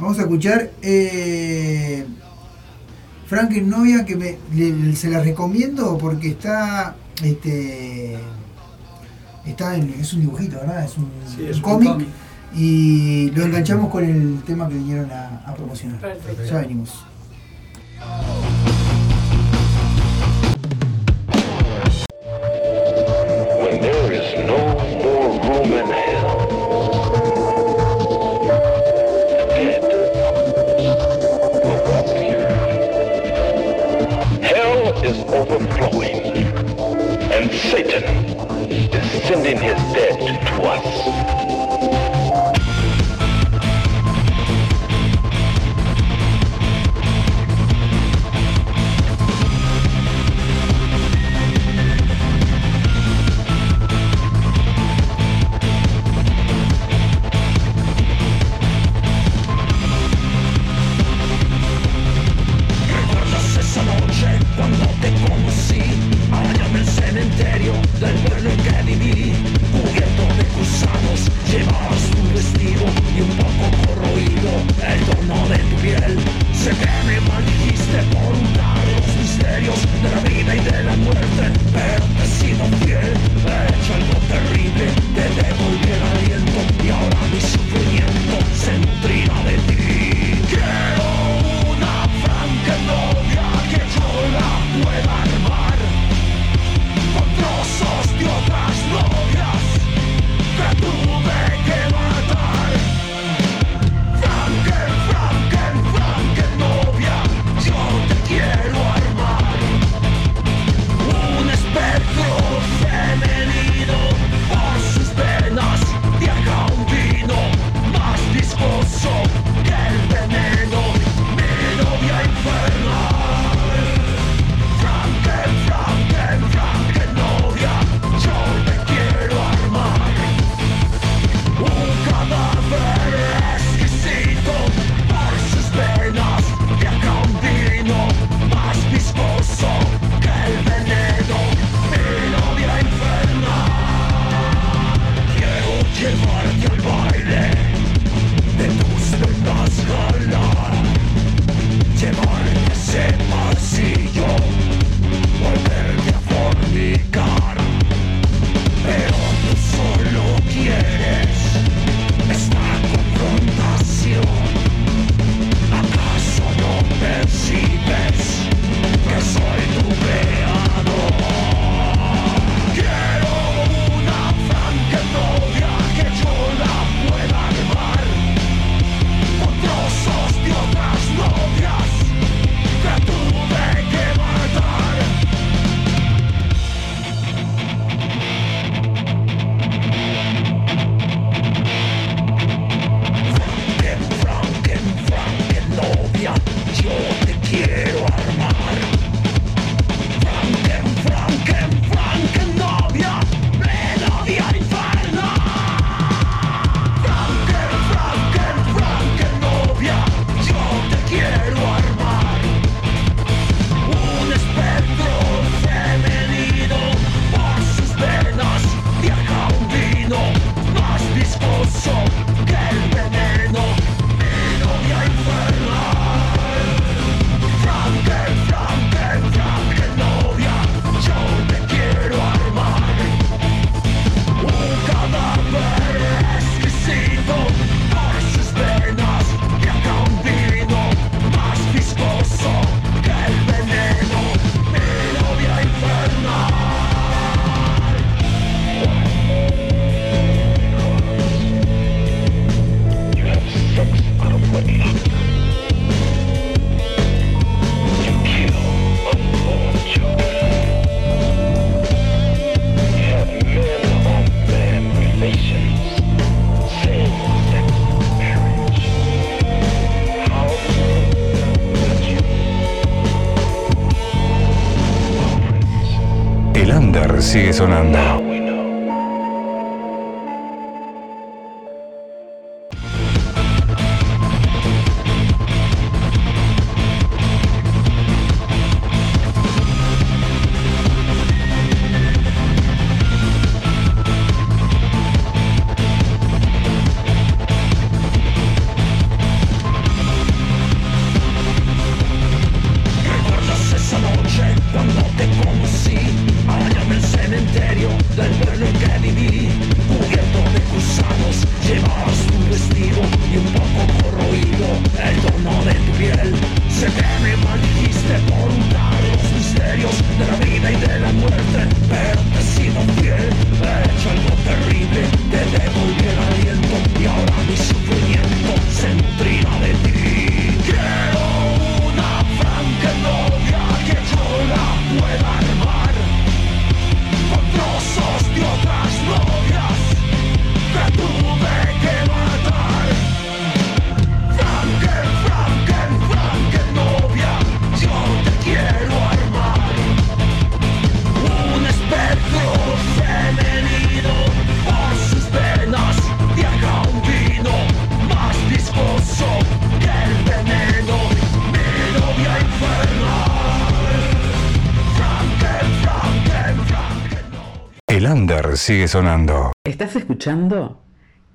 S1: Vamos a escuchar eh, Franken Novia que me, le- se la recomiendo porque está este está en, es un dibujito, ¿verdad? Es un,
S14: Sí, es
S1: un
S14: un
S1: cómic
S14: cómic.
S1: y lo enganchamos con el tema que vinieron a, a promocionar.
S15: Perfecto.
S1: Ya venimos.
S3: Overflowing, and Satan is sending his dead to us.
S16: Sigue sonando. Sigue sonando.
S8: ¿Estás escuchando?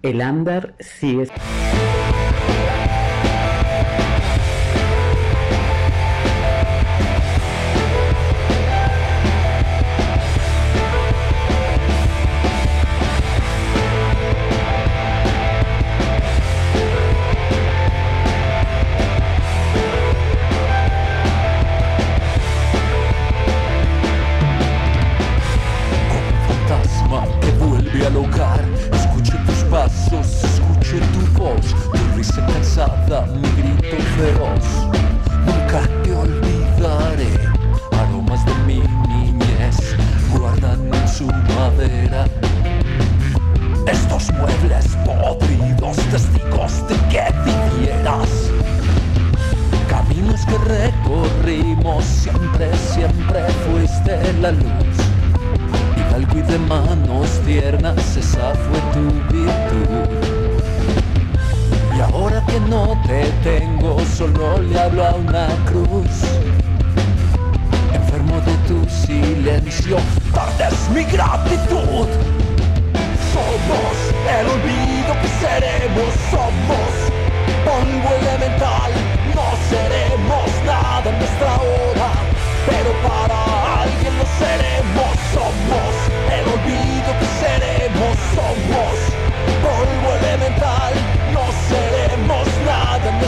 S8: El under sigue...
S10: fantasma fuiste la luz. Hidalgo y de manos tiernas, esa fue tu virtud. Y ahora que no te tengo, solo le hablo a una cruz. Enfermo de tu silencio, tardes mi gratitud. Somos el olvido que seremos, somos polvo elemental, no seremos nada en nuestra hora, pero para lo seremos, somos. El olvido que seremos, somos. Polvo elemental, no seremos nada en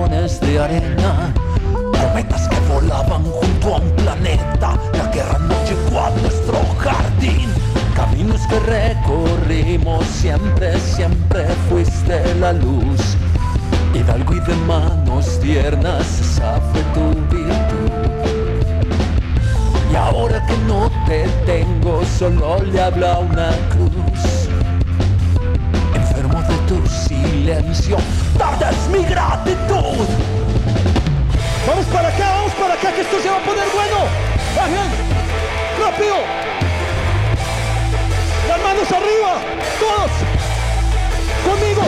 S10: dragones de arena, cometas que volaban junto a un planeta, la guerra no llegó a nuestro jardín, caminos que recorrimos, siempre, siempre fuiste la luz, hidalgo y de manos tiernas, esa fue tu virtud. Y ahora que no te tengo, solo le habla una cruz tu silencio. Tardes mi gratitud.
S17: Vamos para acá, vamos para acá, que esto se va a poner bueno. Bajen, rápido. Las manos arriba, todos. Conmigo.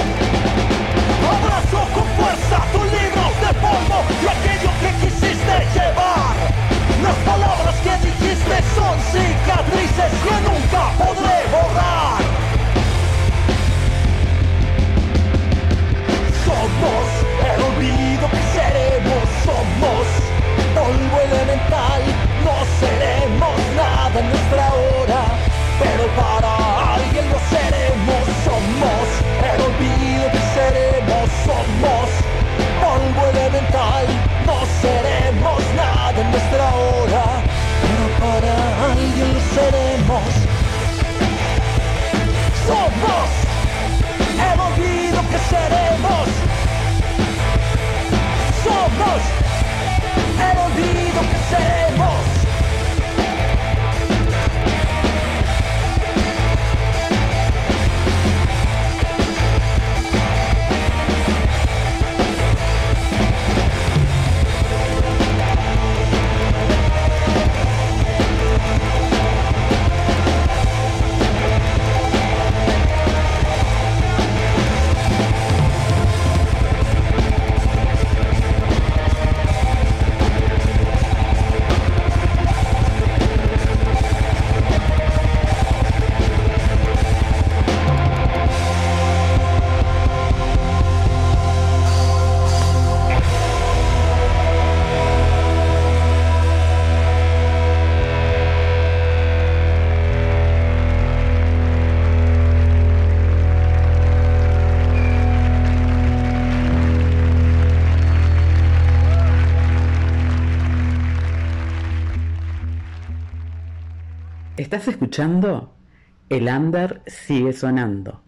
S17: Abrazo con fuerza tus libros de polvo y aquello que quisiste llevar. Las palabras que dijiste son cicatrices que nunca podré borrar. Somos el olvido que seremos, somos polvo elemental, no seremos nada en nuestra hora, pero para alguien lo seremos, somos el olvido que seremos, somos polvo elemental, no seremos nada en nuestra hora, pero para alguien lo seremos. Somos el olvido que seremos somos el olvido
S12: que hacemos.
S8: Estás escuchando El Under sigue sonando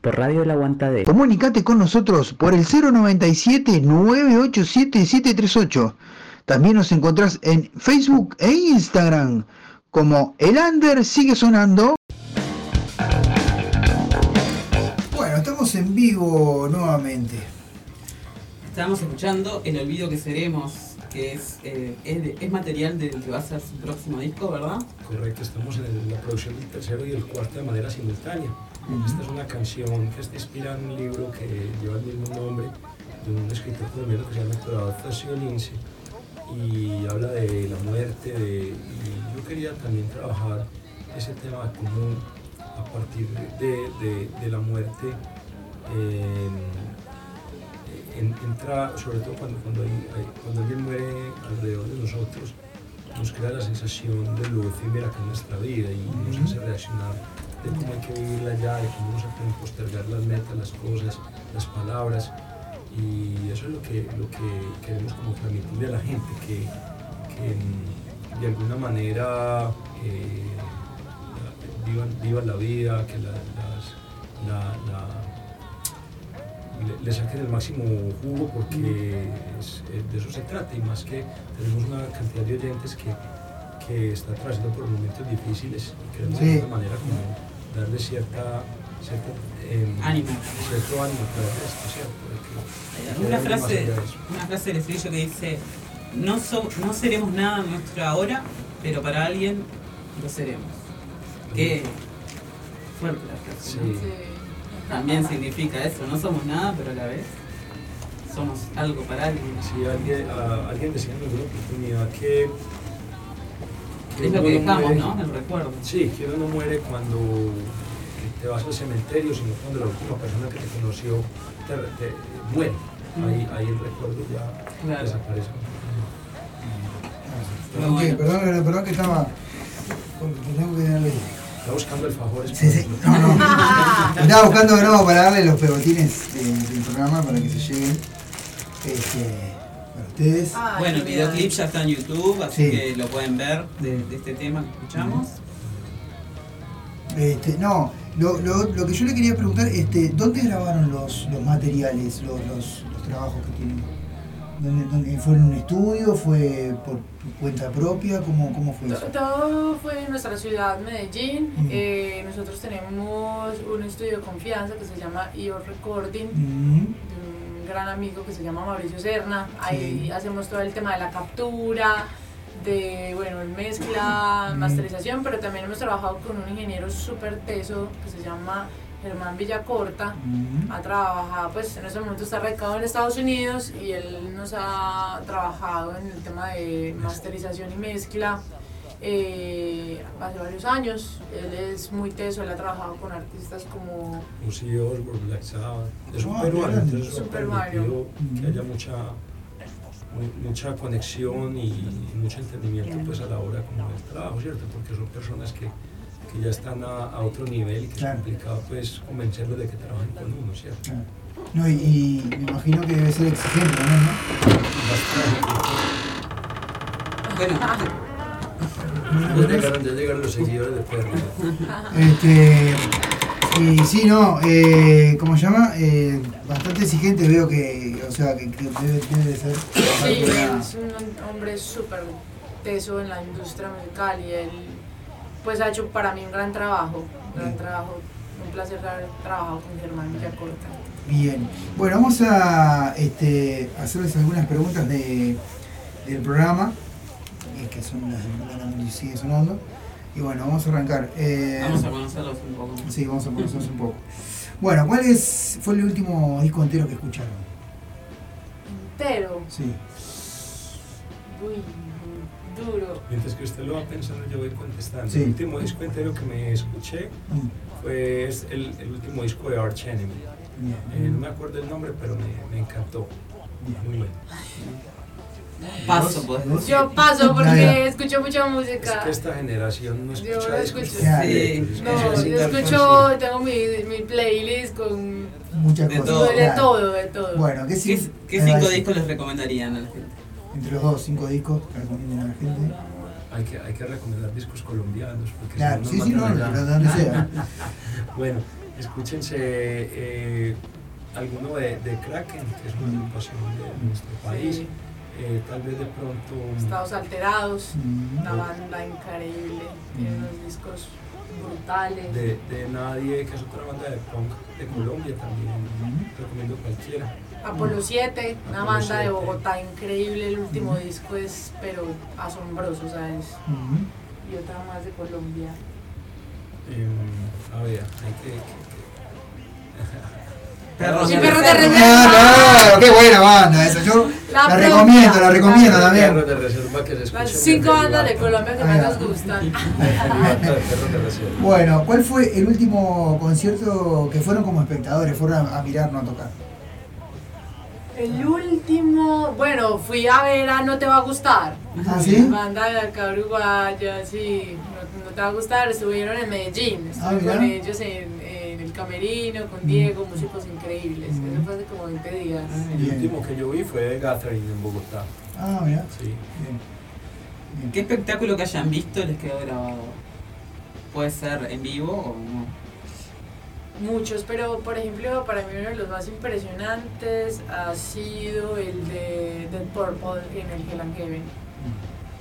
S8: por Radio El Aguantadero.
S1: Comunicate con nosotros por el 097-987-738. También nos encontrás en Facebook e Instagram como El Under sigue sonando. Bueno, estamos en vivo nuevamente.
S7: Estábamos escuchando El Olvido que Seremos, que es, eh, es, de- es material del que va a ser su próximo disco, ¿verdad?
S14: Correcto, estamos en la producción del tercero y el cuarto de manera simultánea. Esta es una canción que está inspirada en un libro que lleva el mismo nombre de un escritor colombiano que se llama Héctor Adolfo Lince y habla de la muerte. De, y yo quería también trabajar ese tema común a partir de, de- de la muerte. En- entra, sobre todo cuando, cuando, hay- hay- cuando alguien muere alrededor de nosotros, nos crea la sensación de lo efímera que es nuestra vida y nos hace reaccionar de cómo hay que vivirla ya, de cómo no se pueden postergar las metas, las cosas, las palabras. Y eso es lo que, lo que queremos como transmitirle a la gente, que, que, mm, de alguna manera eh, vivan, vivan la vida, que la, las- la- la- le, le saquen el máximo jugo porque es- eh, de eso se trata y más que tenemos una cantidad de oyentes que, que está atravesando por momentos difíciles y queremos
S1: Sí.
S14: de alguna manera como darle cierta, cierta em,
S7: Ánimo.
S14: cierto ánimo a través de esto, ¿cierto? Que- que
S7: Una frase, una frase del estribillo que dice, no, so- no seremos nada en nuestra hora, pero para alguien lo seremos. Qué fuerte la frase. ¿no? También significa eso, no somos nada, pero a la vez somos algo para alguien.
S14: Sí, alguien, a- alguien decía en alguna oportunidad que...
S7: Es lo que
S14: no
S7: dejamos,
S14: muere-
S7: ¿no? El recuerdo.
S14: Sí, que uno no muere cuando te vas al cementerio, sino cuando la última persona que te conoció te, te- muere. Ahí, ahí el recuerdo ya
S7: Claro.
S14: desaparece.
S1: Perdón, que, perdón, perdón que estaba. que tengo que darle-
S14: Está buscando el favor.
S1: Sí, sí. No, no. Estaba buscando de nuevo para darle los pegotines de- del programa para que se lleguen. Este, para ustedes.
S7: Bueno, el videoclip ya está en YouTube, así
S1: Sí.
S7: que lo pueden ver de, de este tema que escuchamos.
S1: Este, no, lo, lo, lo que yo le quería preguntar, este, ¿dónde grabaron los, los materiales, los, los, los trabajos que tienen? ¿Dónde, dónde- ¿Fue en un estudio? ¿Fue por cuenta propia? ¿Cómo, cómo fue eso?
S15: Todo fue en nuestra ciudad, Medellín.
S1: Mm.
S15: Eh, nosotros tenemos un estudio de confianza que se llama IO Recording,
S1: Mm,
S15: de un gran amigo que se llama Mauricio Serna. Ahí
S1: Sí.
S15: hacemos todo el tema de la captura, de bueno, mezcla,
S1: Mm.
S15: masterización, pero también hemos trabajado con un ingeniero súper teso que se llama Germán Villacorta.
S1: mm.
S15: Ha trabajado, pues en ese momento está radicado en Estados Unidos y él nos ha trabajado en el tema de masterización y mezcla eh, hace varios años. Él es muy teso, él ha trabajado con artistas como
S14: Lucy Osborne, Black Sabbath. Es un
S15: Ah,
S14: peruano, entonces eso ha que haya mucha, mu- mucha conexión y, y mucho entendimiento pues, a la hora como del trabajo, ¿cierto? Porque son personas que, que ya están a, a otro nivel y que
S1: Claro.
S14: es complicado pues, convencerlos de que trabajen con uno, ¿cierto?
S1: Claro. No, y, y me imagino que debe ser exigente también, ¿no?
S7: Bueno,
S14: Ya llegaron, ya llegaron los seguidores de Perro.
S1: Este, Y sí, no, eh, ¿cómo se llama? Eh, bastante exigente veo que, o sea, que, que debe, debe de ser.
S15: Sí, es un hombre súper teso en la industria musical y él pues ha hecho para mí un gran trabajo, un gran trabajo, un placer haber trabajado con Germán Villacorta.
S1: Bien. Bueno, vamos a este, hacerles algunas preguntas de, del programa, eh, que son las Mundi sigue sonando. Y bueno, vamos a arrancar. Eh,
S7: Vamos a conocerlos un poco.
S1: Sí, vamos a conocerlos un poco. Bueno, ¿cuál es, fue el último disco entero que escucharon?
S15: Entero,
S1: Sí.
S15: uy, duro.
S14: Mientras que usted lo va pensando, yo voy contestando.
S1: Sí.
S14: El último disco entero que me escuché
S1: Mm.
S14: fue es el, el último disco de Arch Enemy. Eh, no me acuerdo el nombre, pero me, me encantó. Muy bueno.
S7: Paso, decir.
S15: Yo paso
S14: Nada.
S15: porque escucho mucha
S14: Es
S15: música.
S14: que esta generación no
S15: Yo
S14: escucha
S15: lo
S14: discos
S15: escucho.
S14: completos,
S15: No, yo escucho, tengo mi, mi playlist con
S1: Muchas
S7: De
S1: cosas.
S7: todo.
S15: de todo, de todo.
S1: Bueno, ¿qué,
S7: ¿Qué,
S1: cin-
S7: qué cinco
S1: sí.
S7: discos les recomendarían a la gente?
S1: Entre los dos, cinco discos que recomiendan a la gente.
S14: Hay que, hay que recomendar discos colombianos. Porque
S1: Claro,
S14: si
S1: sí,
S14: no
S1: sí,
S14: nos
S1: no,
S14: allá.
S1: donde sea.
S14: bueno, escúchense eh, alguno de, de Kraken, que es una agrupación de nuestro país.
S15: Sí.
S14: Eh, tal vez de pronto.
S15: Estados Alterados,
S1: Mm.
S15: una banda increíble, tiene unos discos brutales.
S14: De, de Nadie, que es otra banda de punk de Colombia también. Recomiendo cualquiera.
S15: Apolo 7, una
S14: Apolo
S15: banda de
S14: 7.
S15: Bogotá increíble, el último disco es pero asombroso, ¿sabes?
S1: Ujú.
S15: Y otra más de Colombia.
S14: Eh, hay que. que-
S7: Perros
S15: Sí,
S7: de
S15: perros de
S7: reserva.
S1: Ah, qué buena banda esa. Yo
S15: La
S1: recomiendo, la recomiendo
S15: la
S1: también.
S14: Perros de reserva que se
S15: Las cinco bandas de. Colombia que
S1: Ah,
S15: más nos gustan.
S1: Bueno, ¿cuál fue el último concierto que fueron como espectadores? Fueron a, a mirar, no a tocar.
S15: El último, bueno, fui a ver a No Te Va a Gustar.
S1: ¿Ah, sí?
S15: Banda de acá uruguaya, sí, no, no te va a gustar, estuvieron en Medellín, estuve
S1: Ah, mira.
S15: con ellos en, en el camerino, con Diego, músicos increíbles, eso fue hace como 20 días.
S14: El último que yo vi fue de Gathering en Bogotá.
S1: Ah, mira.
S14: Sí.
S1: Bien.
S7: ¿Qué espectáculo que hayan visto les quedó grabado? ¿Puede ser en vivo o no?
S15: Muchos, pero por ejemplo, para mí uno de los más impresionantes ha sido el de Dead Purple en el Hell and Heaven.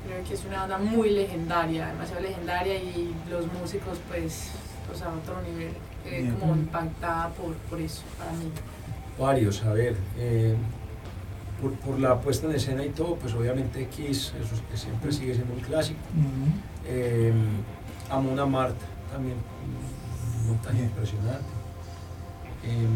S15: Creo que es una banda muy legendaria, demasiado legendaria y los músicos, pues, o sea, a otro nivel.
S1: Bien.
S15: como impactada por, por eso, para mí.
S14: Varios, a ver. eh, por, por la puesta en escena y todo, pues obviamente Kiss, eso es que siempre sigue siendo un clásico.
S1: Ujú.
S14: Eh, Amon Amart también, montaje impresionante. Eh,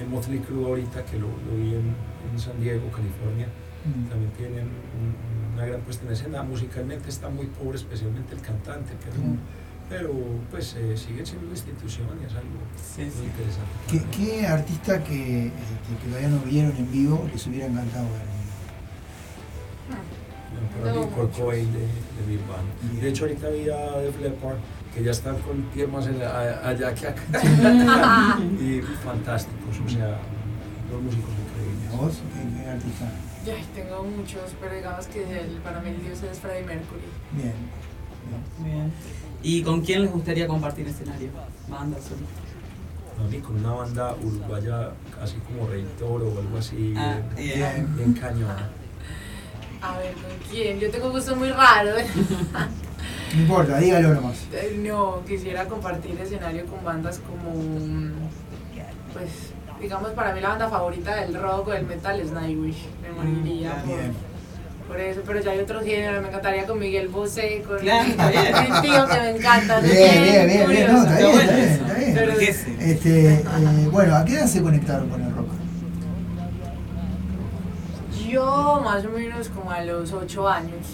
S14: el Motley Crue ahorita que lo, lo vi en, en San Diego, California,
S1: Mm.
S14: también tienen un- una gran puesta en escena. Musicalmente está muy pobre, especialmente el cantante, pero,
S1: Mm.
S14: pero pues eh, siguen siendo una institución y es algo
S7: Sí,
S14: muy
S7: sí.
S14: interesante.
S1: ¿Qué, qué artista que, este, que todavía no vieron en vivo les hubiera encantado ver?
S14: No, Para mí, Kurt. Cobain de, de Big Bang. De hecho, ahorita vi a Def Leppard, que ya están con pies más en la- a- allá que acá. y fantásticos, o sea, dos músicos
S1: ¿A
S14: increíbles.
S1: vos? ¿Qué, qué artista?
S15: Ay, tengo muchos, pero digamos que el, para mí el dios es Freddie Mercury.
S1: Bien. bien.
S7: Bien. ¿Y con quién les gustaría compartir escenario? Banda.
S14: A mí con una banda uruguaya, así como Rey Toro o algo así,
S7: Ah,
S14: bien,
S7: bien.
S14: bien cañón.
S15: A ver, ¿con quién? Yo tengo gustos muy raros.
S1: No importa, dígalo nomás.
S15: Eh, No, quisiera compartir escenario con bandas como, mm, pues, digamos para mí la banda favorita del rock o del metal es Nightwish. Me moriría
S7: claro.
S15: por,
S1: Bien.
S15: por eso, pero ya hay otros géneros. Me encantaría con Miguel Bosé, con
S7: Claro,
S15: mi tío que me encanta.
S1: Bien, bien, bien, bien, no, está bien,
S7: bueno
S1: está bien,
S7: eso.
S1: está bien.
S15: Pero-.
S1: Este, eh, bueno, ¿a qué edad se conectaron con el rock?
S15: Yo más o menos como a los 8 años.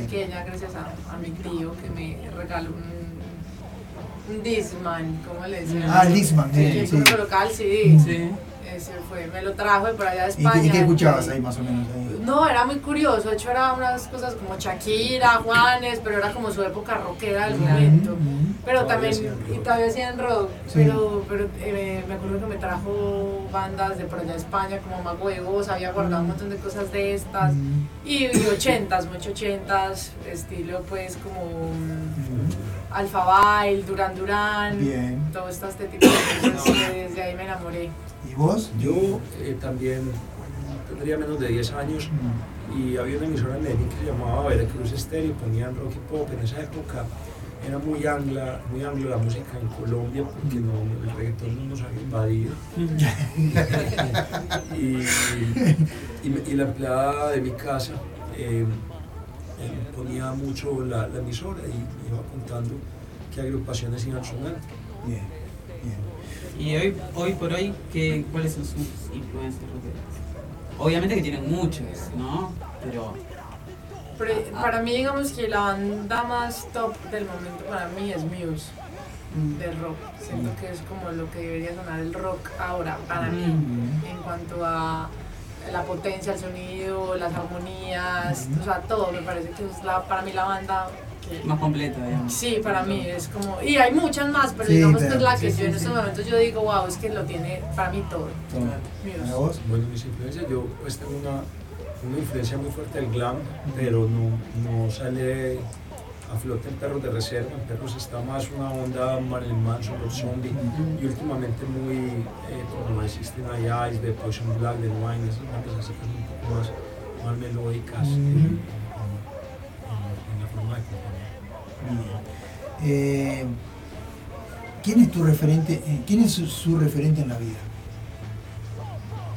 S15: Pequeña, gracias a, a mi tío que me regaló un, un Discman, ¿cómo le decían?
S1: Ah, el Discman,
S15: Sí, que
S1: sí.
S15: el CD.
S7: Sí.
S15: Ese fue, me lo trajo de por allá de
S1: ¿Y
S15: España.
S1: qué, y qué escuchabas ahí más o menos? Ahí?
S15: No, era muy curioso, de hecho era unas cosas como Shakira, Juanes, pero era como su época rockera del momento. Pero
S14: Todavía
S15: también, y todavía hacían rock,
S1: Sí.
S15: pero, pero eh, me acuerdo que me trajo bandas de por allá de España como Mago de Voz, había guardado un montón de cosas de estas.
S1: Mm,
S15: Y, y ochentas, mucho ochentas, estilo pues como... mm, Alfa Bail, Duran Duran,
S10: Bien.
S15: todo esta estética, entonces que desde ahí me enamoré.
S10: ¿Y vos?
S14: Yo eh, también tendría menos de 10 años y había una emisora en Medellín que se llamaba Veracruz Estéreo y ponían rock y pop. En esa época era muy angla, muy anglo la música en Colombia porque no, el reggaetón no nos había invadido. y, y me- y la empleada de mi casa eh, eh, ponía mucho la, la emisora y me iba contando qué agrupaciones iban sonando.
S10: Bien,
S7: Y hoy, hoy por hoy, ¿qué, ¿cuáles son sus influencias? Obviamente que tienen muchas, ¿no? Pero
S15: Pero, para mí, digamos que la banda más top del momento para mí es Muse, del rock. Siento que es como lo que debería sonar el rock ahora, para mí, en cuanto a la potencia, el sonido, las armonías, o sea, todo. Me parece que es la, para mí la banda.
S7: Más completa, digamos.
S15: Sí, para mí es como... Y hay muchas más, pero
S10: Sí,
S15: digamos que es la que
S10: Sí,
S15: yo en
S10: sí,
S15: estos momentos yo digo, wow, es que lo tiene para mí todo. Muse.
S10: vos?
S14: Bueno, mis influencias, yo pues tengo una, una influencia muy fuerte del glam, pero no, no sale a flote en Perros de Reserva, en Perros está más una onda Marilyn Manson, los Zombie, y últimamente muy, eh, como de System Eyes, de Poison Black, de Wine, esas bandas así que son un poco más, más melódicas
S10: Bien. Eh, ¿Quién es tu referente? eh, ¿Quién es su, su referente en la vida?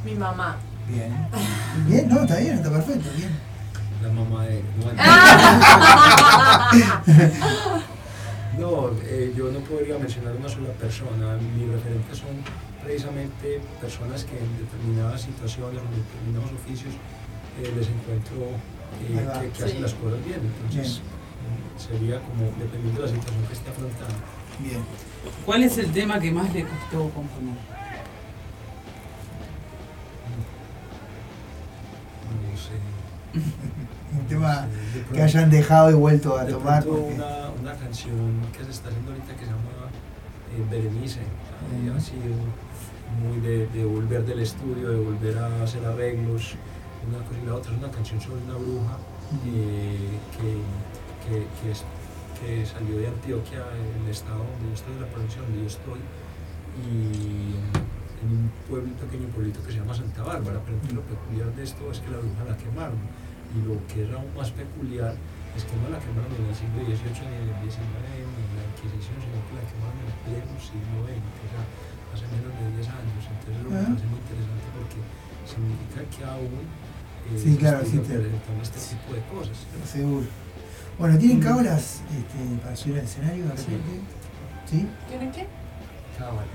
S15: Mi mamá.
S10: Bien. Bien, no, está bien, está perfecto, bien.
S14: La mamá de... No, eh, yo no podría mencionar una sola persona. Mis referentes son precisamente personas que en determinadas situaciones, en determinados oficios, eh, les encuentro eh, que, hacen las cosas bien. Entonces, mm, sería como dependiendo de la situación que esté afrontando.
S10: Bien.
S7: ¿Cuál es el tema que más le costó componer?
S14: No sé.
S10: Un tema
S14: Sí,
S10: que hayan dejado y vuelto a
S14: de
S10: tomar. porque-
S14: Una, una canción que se está haciendo ahorita que se llama eh, Berenice.
S10: Mm.
S14: Ha sido muy de, de volver del estudio, de volver a hacer arreglos. Una cosa y la otra es una canción sobre una bruja eh, que, que, que, es- que salió de Antioquia, el estado donde yo estoy, la provincia donde yo estoy. Y en un pueblo, un pequeño pueblito que se llama Santa Bárbara. Pero lo peculiar de esto es que la bruja la quemaron. Y lo que es aún más peculiar es que no la quemaron en el siglo XVIII ni en el XIX ni en la Inquisición, sino que la quemaron en el pleno siglo XX, o sea, hace menos de 10 años. Entonces lo que me
S10: Ah.
S14: parece muy interesante porque significa que aún eh,
S10: Sí, claro, existe.
S14: presentando este tipo de cosas.
S10: Seguro. Bueno, ¿tienen cábalas este, para subir al escenario de repente? ¿Sí?
S15: ¿Tienen qué?
S14: Cábalas.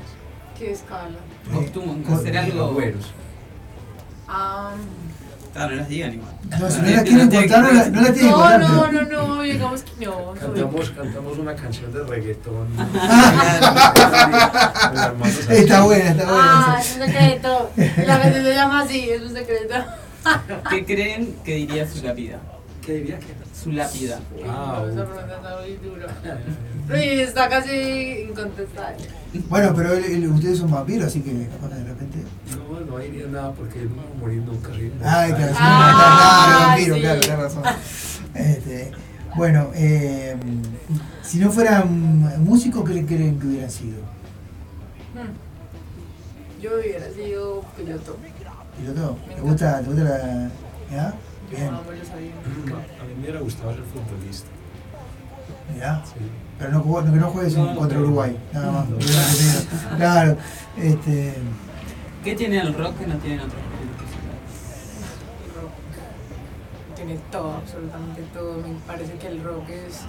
S15: ¿Qué escala?
S7: Acostumbran a
S10: con-
S7: hacer algo.
S14: Agüeros.
S15: Ah,
S7: Claro, no las digan igual.
S10: No, si no las quieren contar, no la- no las tienen que
S15: no,
S10: contar.
S15: no, no, no, digamos que no.
S14: Cantamos, cantamos una canción de reggaetón.
S10: Está buena, está
S15: Ah,
S10: buena.
S15: es un secreto. La gente se llama así, es un secreto.
S7: ¿Qué creen que diría su lápida?
S14: ¿Qué diría?
S7: Su lápida.
S14: Ah,
S15: Esa pregunta está muy dura. Sí, está casi incontestable.
S10: Bueno, pero él- él- ustedes son vampiros, así que capaz de repente.
S14: No, no diría nada porque no va a morir nunca.
S10: Ay, claro, sí,
S15: Ah,
S10: claro, vampiro,
S15: sí.
S10: claro, tenés razón. Este, bueno, eh, si no fueran músicos, ¿qué creen que hubieran sido?
S15: Hmm. Yo hubiera sido piloto.
S10: ¿Piloto?
S15: Me
S10: ¿Te gusta, ¿te gusta la.? ¿Ya? Bien,
S15: aviones.
S14: A mí me hubiera gustado ser futbolista.
S10: ¿ya?
S14: Sí.
S10: Pero no, jugó- que no juegues
S14: No, no,
S10: contra
S14: no.
S10: Uruguay, nada más.
S14: No.
S10: Claro, este.
S7: ¿Qué tiene el rock que no tienen otros géneros musicales?
S15: Tiene todo, absolutamente todo. Me parece que el rock es.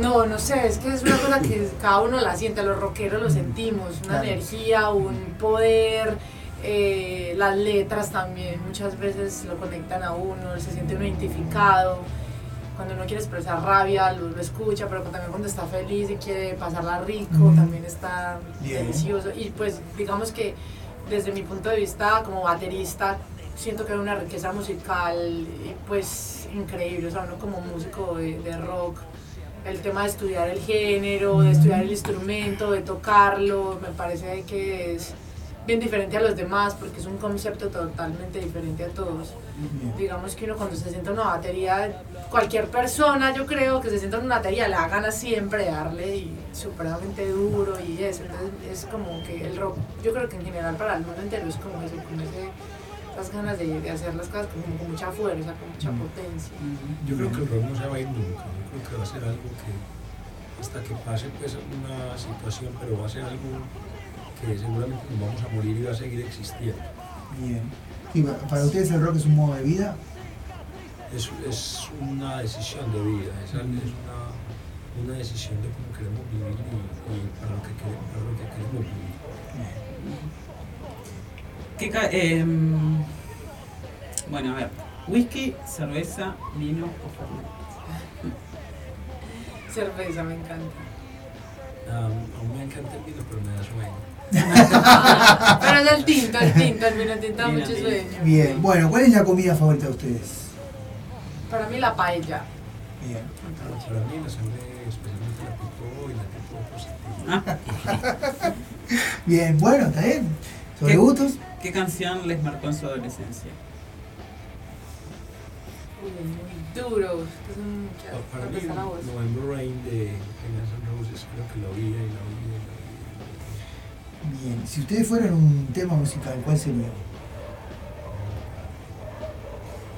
S15: No, no sé, es que es una cosa que cada uno la siente, los rockeros lo sentimos, una
S10: Claro.
S15: energía, un poder, eh, las letras también muchas veces lo conectan a uno, se siente uno identificado. Cuando uno quiere expresar rabia, lo, lo escucha, pero también cuando está feliz y quiere pasarla rico, también está
S10: Bien.
S15: delicioso. Y pues digamos que desde mi punto de vista como baterista, siento que hay una riqueza musical pues increíble, o sea, uno como músico de, de rock, el tema de estudiar el género, de estudiar el instrumento, de tocarlo, me parece que es bien diferente a los demás porque es un concepto totalmente diferente a todos. Digamos que uno cuando se sienta en una batería, cualquier persona yo creo que se sienta en una batería la gana siempre darle y supremamente duro y eso. Entonces es como que el rock, yo creo que en general para el mundo entero es como eso, como ese, esas ganas de, de hacer las cosas como con mucha fuerza, con mucha potencia.
S14: Yo creo que el rock no se va a ir nunca. Yo creo que va a ser algo que hasta que pase pues una situación, pero va a ser algo que seguramente nos vamos a morir y va a seguir existiendo.
S1: Bien. ¿Y pa- para ustedes el rock es un modo de vida?
S14: Es, es una decisión de vida, es, una, una decisión de cómo queremos vivir y, y para, lo que queremos, para lo que queremos vivir.
S7: ¿Qué ca- em, bueno, a ver. Whisky, cerveza, vino o fernet.
S15: Cerveza, me encanta.
S14: Um, a mí me encanta el vino, pero me da sueño.
S15: Pero es el tinto, el tinto, el vino tinto da mucho
S7: tinto.
S15: sueño.
S1: Bien. Bueno, ¿cuál es la comida favorita de ustedes?
S15: Para mí la paella.
S1: Bien.
S14: Para mí la sangre, especialmente la tipo y la tipo positiva.
S1: Bien, bueno, está bien. ¿Sobre
S7: ¿Qué-
S1: gustos?
S7: ¿Qué canción les marcó en su adolescencia?
S15: Uy, muy son muchas.
S14: Ah, Para
S15: ¿Dónde
S14: mí? November Rain de, Guns N' Roses, creo que la oía y la oía y la.
S1: Bien. Si ustedes fueran un tema musical, ¿cuál sería?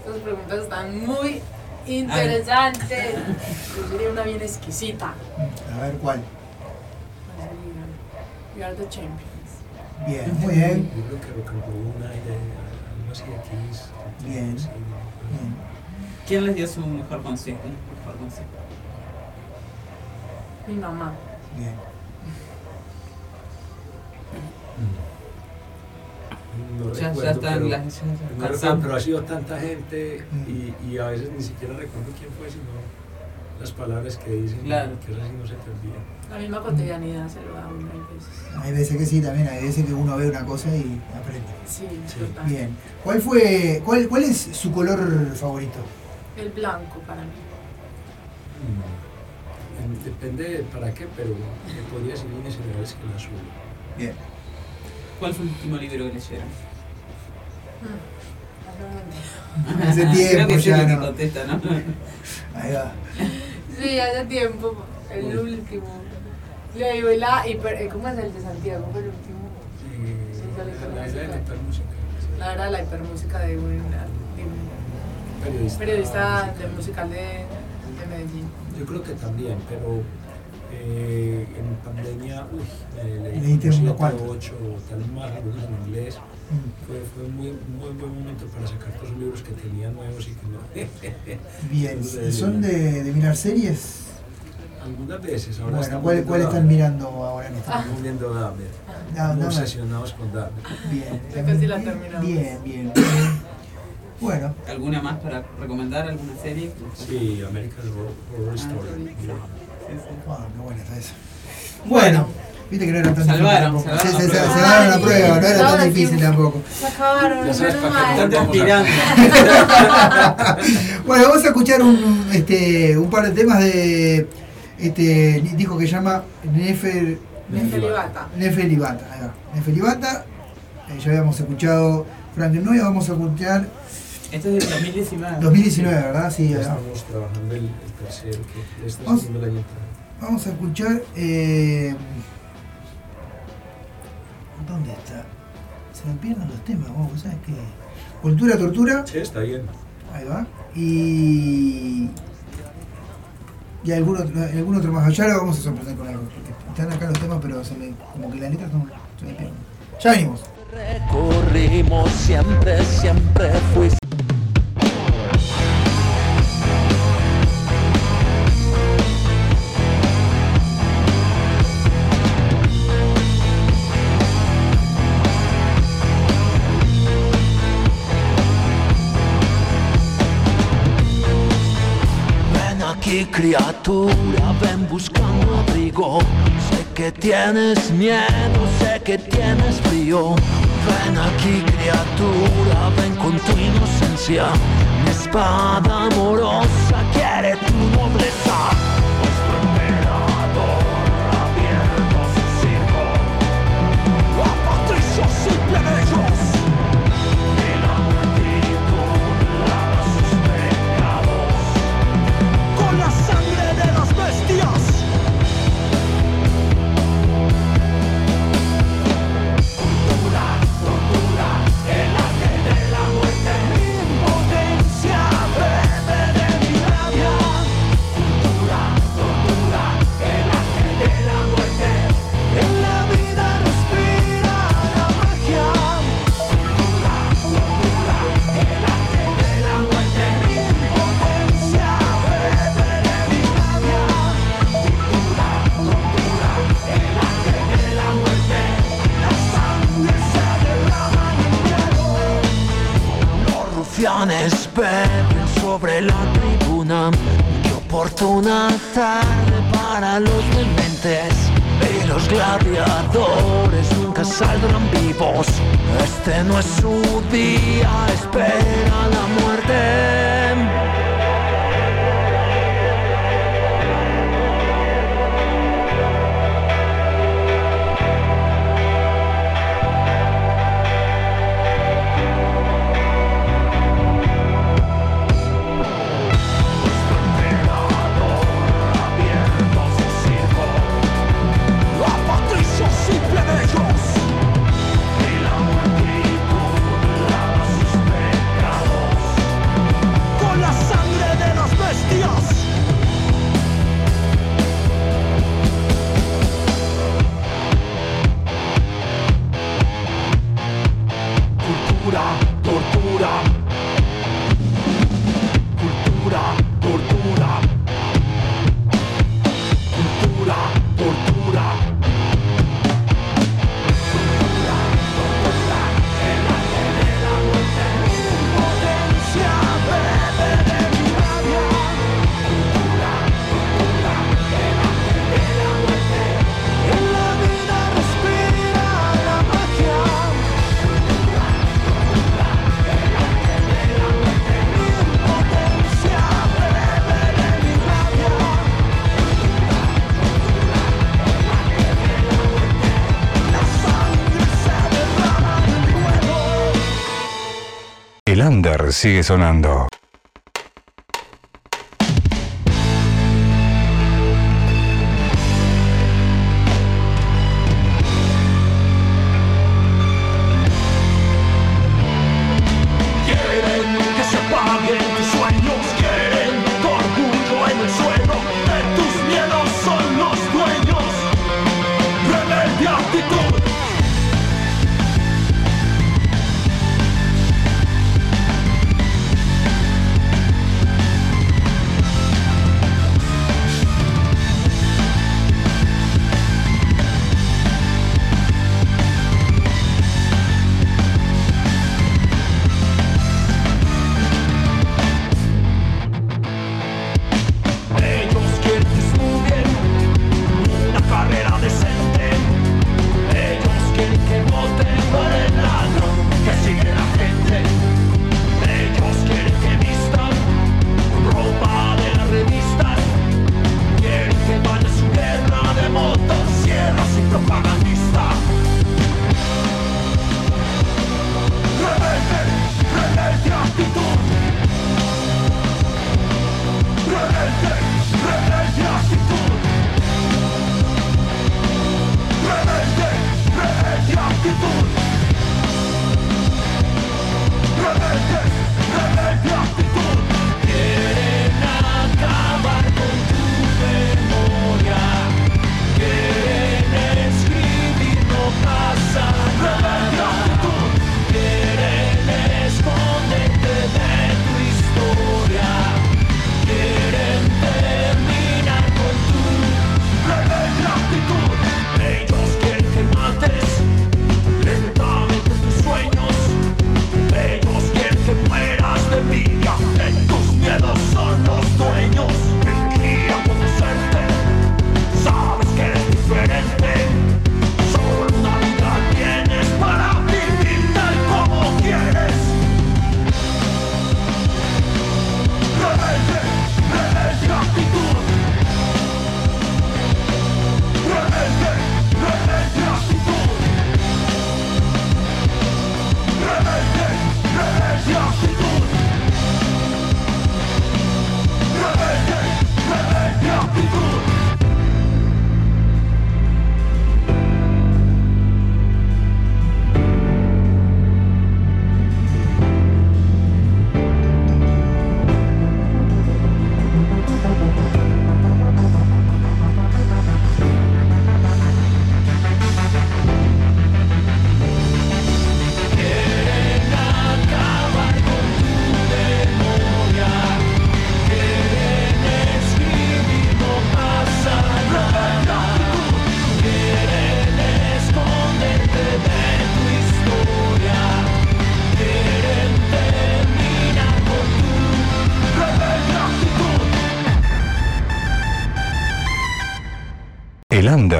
S15: Estas preguntas están muy interesantes. Yo sería una bien exquisita.
S1: A ver, ¿cuál?
S15: We are the champions.
S1: Bien, muy bien.
S14: Yo creo que Rock and Roll Night, eh, algo así de Kiss.
S1: Bien.
S7: ¿Quién les dio su mejor consejo? Mejor consejo?
S15: Mi mamá.
S1: Bien.
S14: No
S7: Ya- ya están
S14: pero,
S7: las- ya- ya
S14: no
S7: cansamos.
S14: recuerdo, pero ha sido tanta gente y, y a veces ni siquiera recuerdo quién fue, sino las palabras que dicen,
S7: Claro.
S14: que así no se te olvida.
S15: La misma cotidianidad se lo da a uno hay veces.
S1: Hay veces que sí, también hay veces que uno ve una cosa y aprende.
S15: Sí, total.
S1: Bien. ¿Cuál fue, cuál, cuál es su color favorito?
S15: El blanco para mí.
S14: Mm. Depende de para qué, pero me podría decir líneas generales que el azul.
S1: Bien.
S7: ¿Cuál fue el último libro que leyeron?
S1: Hace
S7: Creo
S1: tiempo
S7: que sí
S1: ya,
S7: que
S1: ¿no?
S7: contesta, ¿no?
S1: Ahí va.
S15: Sí, hace tiempo. El último. Leí la hiper. eh, ¿Cómo es el de Santiago? El último. Sí, la
S14: La
S15: hipermúsica.
S14: idea de la hipermúsica.
S15: La era la hipermúsica de un, de un
S14: Periodista.
S15: periodista de musical de, de Medellín.
S14: Yo creo que también, pero eh, en pandemia, uy, me leí siete,
S1: cuantos.
S14: ocho, tal vez más, algunos en inglés.
S1: Mm.
S14: Fue, fue un muy, muy buen momento para sacar todos los libros que tenía nuevos y que no.
S1: Bien.
S14: Entonces,
S1: ¿Y ¿Son de, de mirar series?
S14: Algunas veces, ahora
S1: Bueno, ¿cuál, cuál están mirando ahora en este
S14: Estamos viendo Dahmer.
S1: Ah, Dahmer.
S14: obsesionados con Dahmer.
S1: Bien.
S15: Ya casi la terminamos.
S1: Bien, bien. bien. Bueno,
S7: ¿Alguna más para recomendar? ¿Alguna serie?
S14: Sí, American Horror, Horror Story.
S1: Ah, qué bueno está eso. Bueno, viste que no era tan
S7: Salvaron,
S1: difícil tampoco.
S7: salvaron la
S1: se
S7: prueba.
S1: salvaron la prueba, no era tan difícil tampoco.
S15: Se acabaron.
S1: Bueno, vamos a escuchar un, este, un par de temas de este disco que se llama Nefer,
S15: Nefelibata.
S1: Nefelibata. Ahí va. Nefelibata. Eh, ya habíamos escuchado Frankenstein, vamos a escuchar
S7: Esto es del 2019.
S1: 2019, ¿verdad? Sí,
S14: Ya estamos trabajando el, que este
S1: Vamos.
S14: haciendo el año.
S1: Vamos a escuchar. Eh, ¿Dónde está? Se me pierden los temas, vos sabes que. Cultura, tortura.
S14: Sí, está bien.
S1: Ahí va. Y. Y algún otro, algún otro más. Ya lo vamos a sorprender con algo. Están acá los temas, pero se me, como que las letras no, se me pierden. Ya venimos.
S10: Recorrimos siempre, siempre fuiste. Criatura, ven buscando abrigo. Sé que tienes miedo, sé que tienes frío. Ven aquí criatura, ven con tu inocencia. Mi espada amorosa quiere tu nobleza. Nuestro emperador circo. una tarde para los dementes y los gladiadores nunca saldrán vivos. Este no es su día, espera la muerte.
S16: sigue sonando.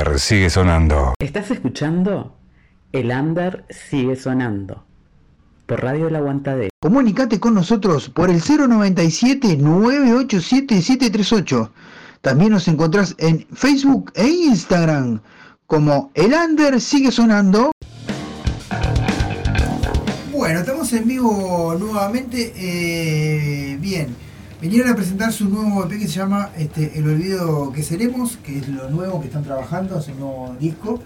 S6: Under sigue sonando.
S8: ¿Estás escuchando? El under sigue sonando. Por Radio El Aguantadero.
S1: Comunicate con nosotros por el 097-987-738. También nos encontrás en Facebook e Instagram como El Under Sigue Sonando. Bueno, estamos en vivo nuevamente. eh, bien, vinieron a presentar su nuevo EP que se llama este, El Olvido que Seremos, que es lo nuevo que están trabajando, es un nuevo disco.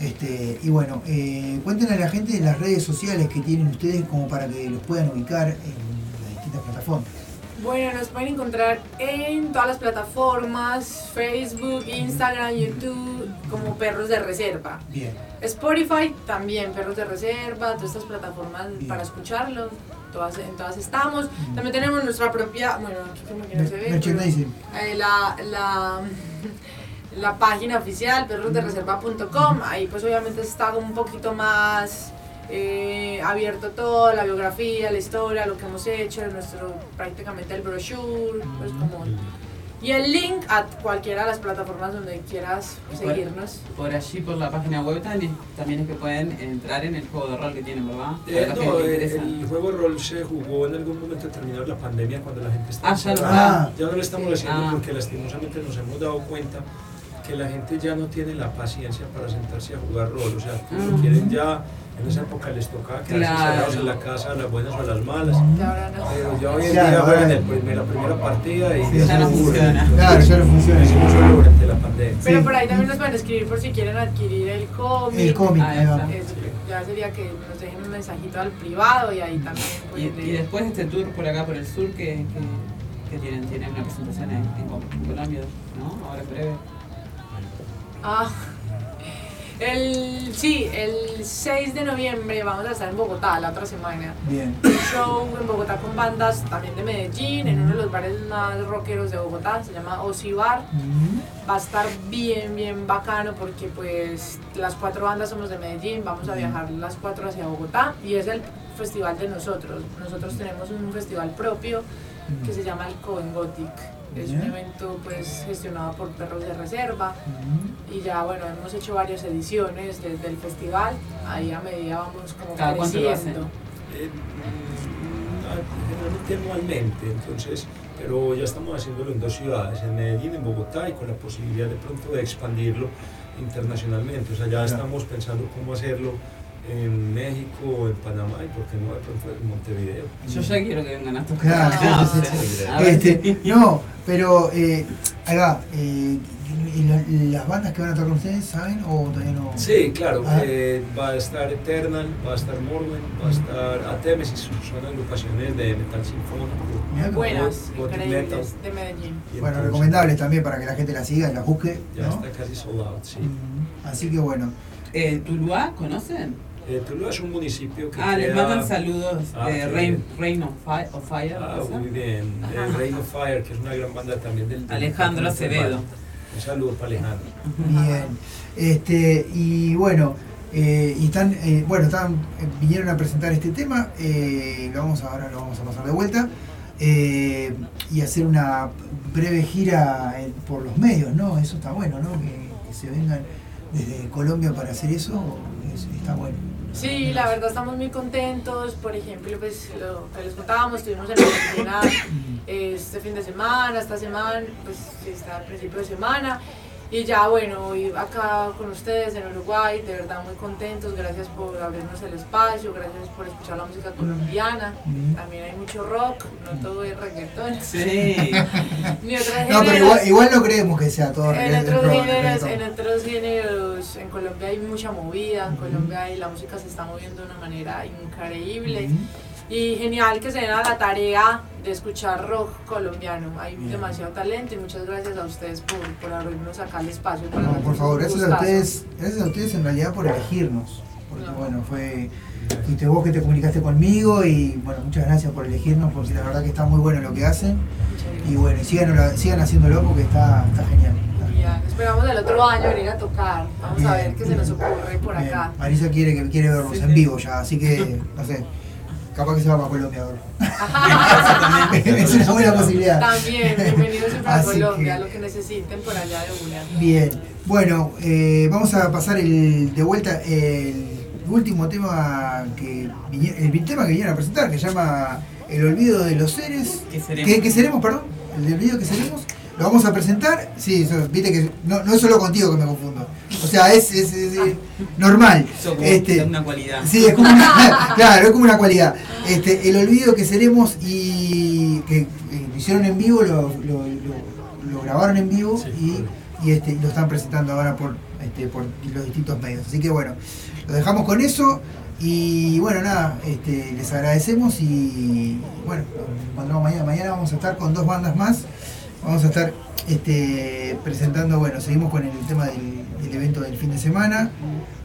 S1: Este, y bueno, eh, cuéntenle a la gente de las redes sociales que tienen ustedes como para que los puedan ubicar en las distintas plataformas.
S15: Bueno, nos pueden encontrar en todas las plataformas, Facebook, Instagram, YouTube, como Perros de Reserva.
S1: Bien.
S15: Spotify también, Perros de Reserva, todas estas plataformas para escucharlo. Todas, en todas estamos. También tenemos nuestra propia, bueno, aquí como que no se ve. pero, eh, la, la, la página oficial, perrosdereserva.com. Ahí pues obviamente está un poquito más eh, abierto todo, la biografía, la historia, lo que hemos hecho, nuestro prácticamente el brochure, pues como... Y el link a cualquiera de las plataformas donde quieras
S7: Por-
S15: seguirnos.
S7: Por allí, por la página web, también, también es que pueden entrar en el juego de rol que tienen, ¿verdad?
S14: Eh, no,
S7: le
S14: eh, el juego de rol se jugó en algún momento determinado de la pandemia cuando la gente estaba
S7: Ah, ya está.
S14: Ya no lo estamos haciendo
S7: Ah.
S14: porque lastimosamente nos hemos dado cuenta que la gente ya no tiene la paciencia para sentarse a jugar rol. O sea, como
S7: Ah.
S14: quieren ya, en esa época les tocaba quedarse
S7: Claro.
S14: en la casa, a las buenas o a las malas. Pero ya hoy en día juegan el primer- la primera partida y
S1: Sí, ya no funciona. Claro, ya no funciona.
S14: Es mucho durante la pandemia.
S15: Pero por ahí también nos pueden escribir por si quieren adquirir el cómic.
S1: El cómic.
S15: Eso, ya sería que nos dejen un mensajito al privado y ahí también
S7: Y,
S15: pueden
S7: y después este tour por acá, por el sur, que, que, que tienen, tienen una presentación en, en Col- en Colombia, ¿no? Ahora en breve.
S15: Ah, el, sí, el 6 de noviembre vamos a estar en Bogotá la otra semana.
S1: Bien.
S15: Un show en Bogotá con bandas también de Medellín, en uno de los bares más rockeros de Bogotá, se llama Osi Bar. Va a estar bien, bien bacano porque pues las cuatro bandas somos de Medellín, vamos a viajar las cuatro hacia Bogotá y es el festival de nosotros. Nosotros tenemos un festival propio que se llama el Coven Gothic. Es un evento pues gestionado por Perros de Reserva y ya bueno, hemos hecho varias ediciones desde el festival, ahí a medida vamos como
S7: ¿Cada cuánto lo hacen?
S15: creciendo.
S14: Eh, generalmente anualmente, entonces, pero ya estamos haciéndolo en dos ciudades, en Medellín, en Bogotá, y con la posibilidad de pronto de expandirlo internacionalmente. O sea, ya estamos pensando cómo hacerlo en México, en Panamá y por qué no de pronto en Montevideo.
S7: Yo ya quiero que vengan a tocar.
S1: Claro,
S7: Ah,
S1: sí, sí, sí. Este, no, pero eh, va, eh, ¿y la- ¿las bandas que van a tocar con ustedes saben o todavía no?
S14: Sí, claro,
S1: Ah.
S14: eh, va a estar Eternal, va a estar Morwen, va a estar Atemesis, son agrupaciones de metal sinfónico.
S15: Buenas, increíbles, de Medellín.
S14: Y
S1: Bueno, recomendables también para que la gente la siga y la busque,
S14: Ya
S1: ¿no?
S14: está casi sold out, sí.
S1: Así que bueno.
S7: Eh, ¿Tuluá conocen?
S14: Eh, Tuluá es un municipio que
S7: Ah, les
S14: queda-
S7: mandan saludos
S14: Ah,
S7: de Rain. Rain of Fire. Of Fire
S14: Ah, muy bien. El Reign of Fire, que es una gran banda también del... del-
S7: Alejandro
S14: del-
S7: Acevedo.
S14: Un saludo para Alejandro.
S1: Bien. Este, y bueno, eh, y están, eh, bueno, están, eh, vinieron a presentar este tema, eh, lo vamos a, ahora lo vamos a pasar de vuelta, eh, y hacer una breve gira eh, por los medios, ¿no? Eso está bueno, ¿no? Que, que se vengan desde Colombia para hacer eso, es- está bueno.
S15: Sí, la verdad estamos muy contentos. Por ejemplo, pues lo que les contábamos, estuvimos en Argentina eh, este fin de semana, esta semana, pues está a principio de semana. Y ya bueno, hoy acá con ustedes en Uruguay, de verdad muy contentos, gracias por abrirnos el espacio, gracias por escuchar la música colombiana. También hay mucho rock, no todo es reggaetón.
S7: Sí.
S15: Ni otros
S1: No, pero igual, igual no creemos que sea todo
S15: En otros,
S1: rock,
S15: géneros, en otros géneros, en Colombia hay mucha movida, en Colombia y la música se está moviendo de una manera increíble. Y genial que se den a la tarea de escuchar rock colombiano. Hay demasiado talento y muchas gracias a ustedes por, por abrirnos acá el espacio. Para
S1: No, por favor, gracias a ustedes, gracias a ustedes en realidad por elegirnos. Porque bueno, fue fuiste vos que te comunicaste conmigo y bueno, muchas gracias por elegirnos porque la verdad que está muy bueno lo que hacen. Y bueno, sigan, sigan haciéndolo porque está, está genial.
S15: Ya, esperamos el otro año venir a tocar. Vamos a
S1: Bien.
S15: ver qué se nos ocurre por
S1: Bien,
S15: acá.
S1: Marisa quiere quiere vernos en vivo ya, así que no sé, capaz que se va para Colombia ahora. es una buena posibilidad.
S15: También, bienvenidos siempre a Colombia,
S1: que-
S15: lo que necesiten por allá de una.
S1: Bien,
S10: Bueno, eh, vamos a pasar el, de vuelta el último tema que el tema que vinieron a presentar, que se llama El olvido de los seres.
S7: ¿Qué seremos?
S10: Que, que seremos, perdón. El olvido que seremos. Lo vamos a presentar. Sí, eso, viste que no, no es solo contigo que me confundo. O sea, es, es- es- es normal.
S7: Eso como
S10: Este,
S7: una cualidad.
S10: Sí, es como una, claro, es como una cualidad. Este, el olvido que seremos y que eh, lo hicieron en vivo, lo, lo- lo- lo grabaron en vivo y, y, este, lo están presentando ahora por, este, por los distintos medios. Así que bueno, lo dejamos con eso y bueno, nada, este, les agradecemos y bueno, nos encontramos mañana. Mañana vamos a estar con dos bandas más. Vamos a estar este, presentando, bueno, seguimos con el tema del, del evento del fin de semana.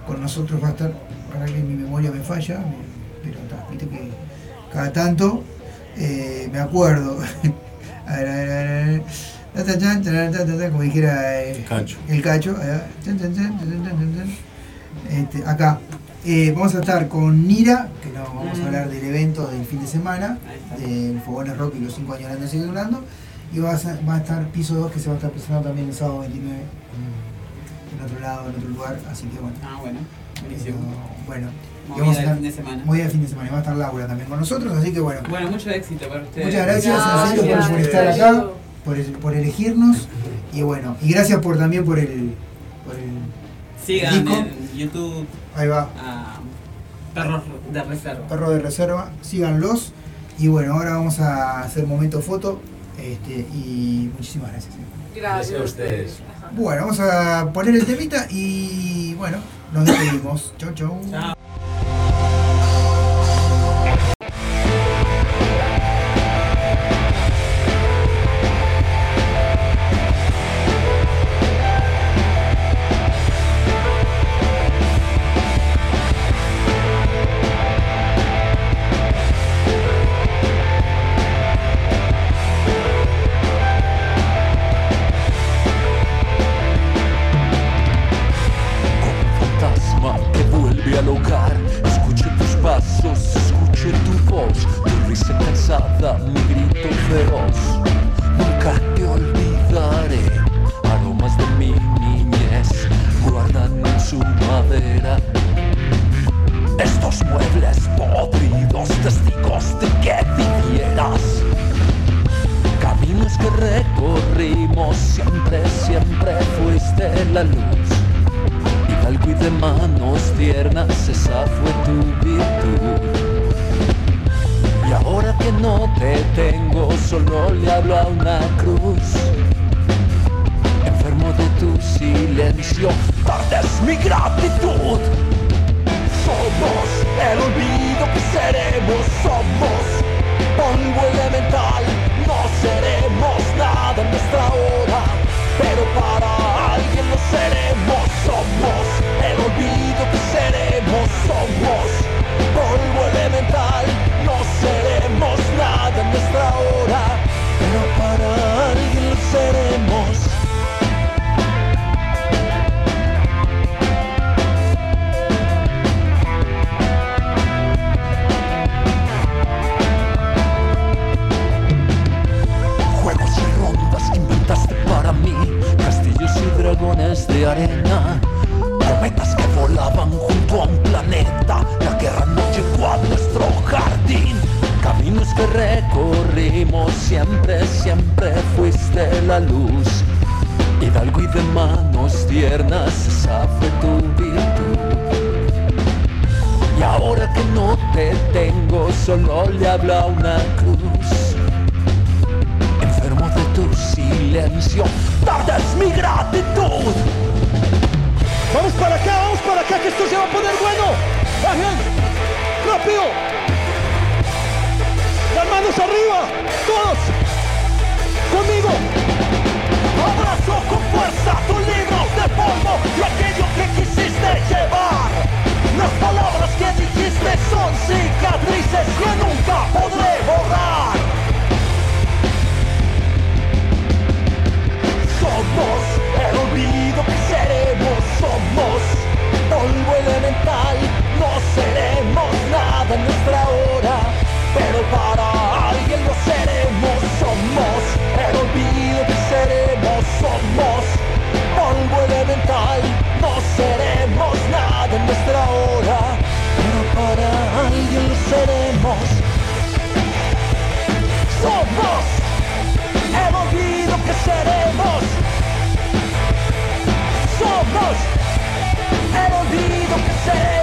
S10: Con nosotros va a estar, para que mi memoria me falla, pero está, viste que cada tanto eh, me acuerdo. A ver, a ver, a ver. Ta, ta, ta, ta, ta, como dijera
S18: Cacho.
S10: el cacho. Este, acá. Eh, vamos a estar con Nira, que no, vamos a hablar del evento del fin de semana, del Fogones Rock y los 5 años de sigue durando. Y va a, ser- va a estar Piso 2, que se va a estar presentando también el sábado 29 en, en otro lado, en otro lugar. Así que bueno.
S7: Ah, bueno, buenísimo.
S10: Bueno, y vamos a estar-
S7: fin de semana.
S10: Movida del fin de semana. Y va a estar Laura también con nosotros, así que bueno.
S7: Bueno, mucho éxito para ustedes.
S10: Muchas gracias, serio, por, por estar acá, por, el- por elegirnos. Y bueno, y gracias por también por el. Por el
S7: Sigan
S10: disco.
S7: en YouTube
S10: Ahí va.
S7: a Perros de Reserva.
S10: Perro de reserva, síganlos. Y bueno, ahora vamos a hacer momento foto. Este, y muchísimas gracias. eh.
S15: Gracias
S14: a ustedes.
S10: Bueno, vamos a poner el temita y bueno, nos despedimos. Chau, chau.
S12: acontecer.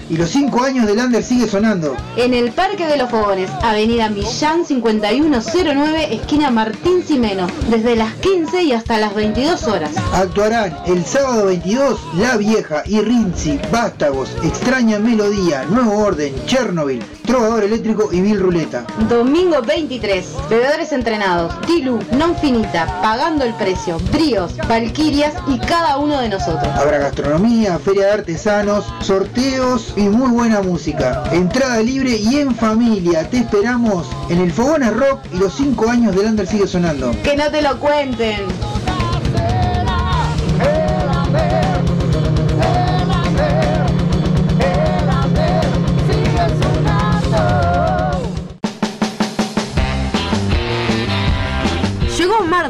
S12: y
S1: los cinco años del Under sigue sonando.
S2: en el Parque de los Fogones, Avenida Millán 5109, esquina Martín Simeno, desde las 15 y hasta las 22 horas.
S1: Actuarán el sábado 22 La Vieja y Rinzi, Vástagos, Extraña Melodía, Nuevo Orden, Chernobyl, Trovador Eléctrico y Mil Ruleta.
S2: Domingo 23, bebedores entrenados, Tilu, Non Finita, Pagando el Precio, Bríos, Valquirias y cada uno de nosotros.
S1: Habrá gastronomía, feria de artesanos, sorteos y muy buena música. Entrada libre y en familia. Te esperamos en el Fogones Rock y los cinco años del Under sigue sonando.
S2: Que no te lo cuenten.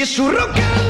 S3: Si su rock.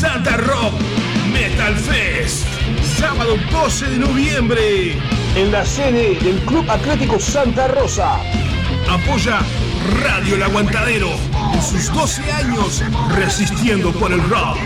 S19: Santa Rock Metal Fest, sábado 12 de noviembre,
S13: En la sede del Club Atlético Santa Rosa.
S19: Apoya Radio El Aguantadero en sus 12 años resistiendo por el rock.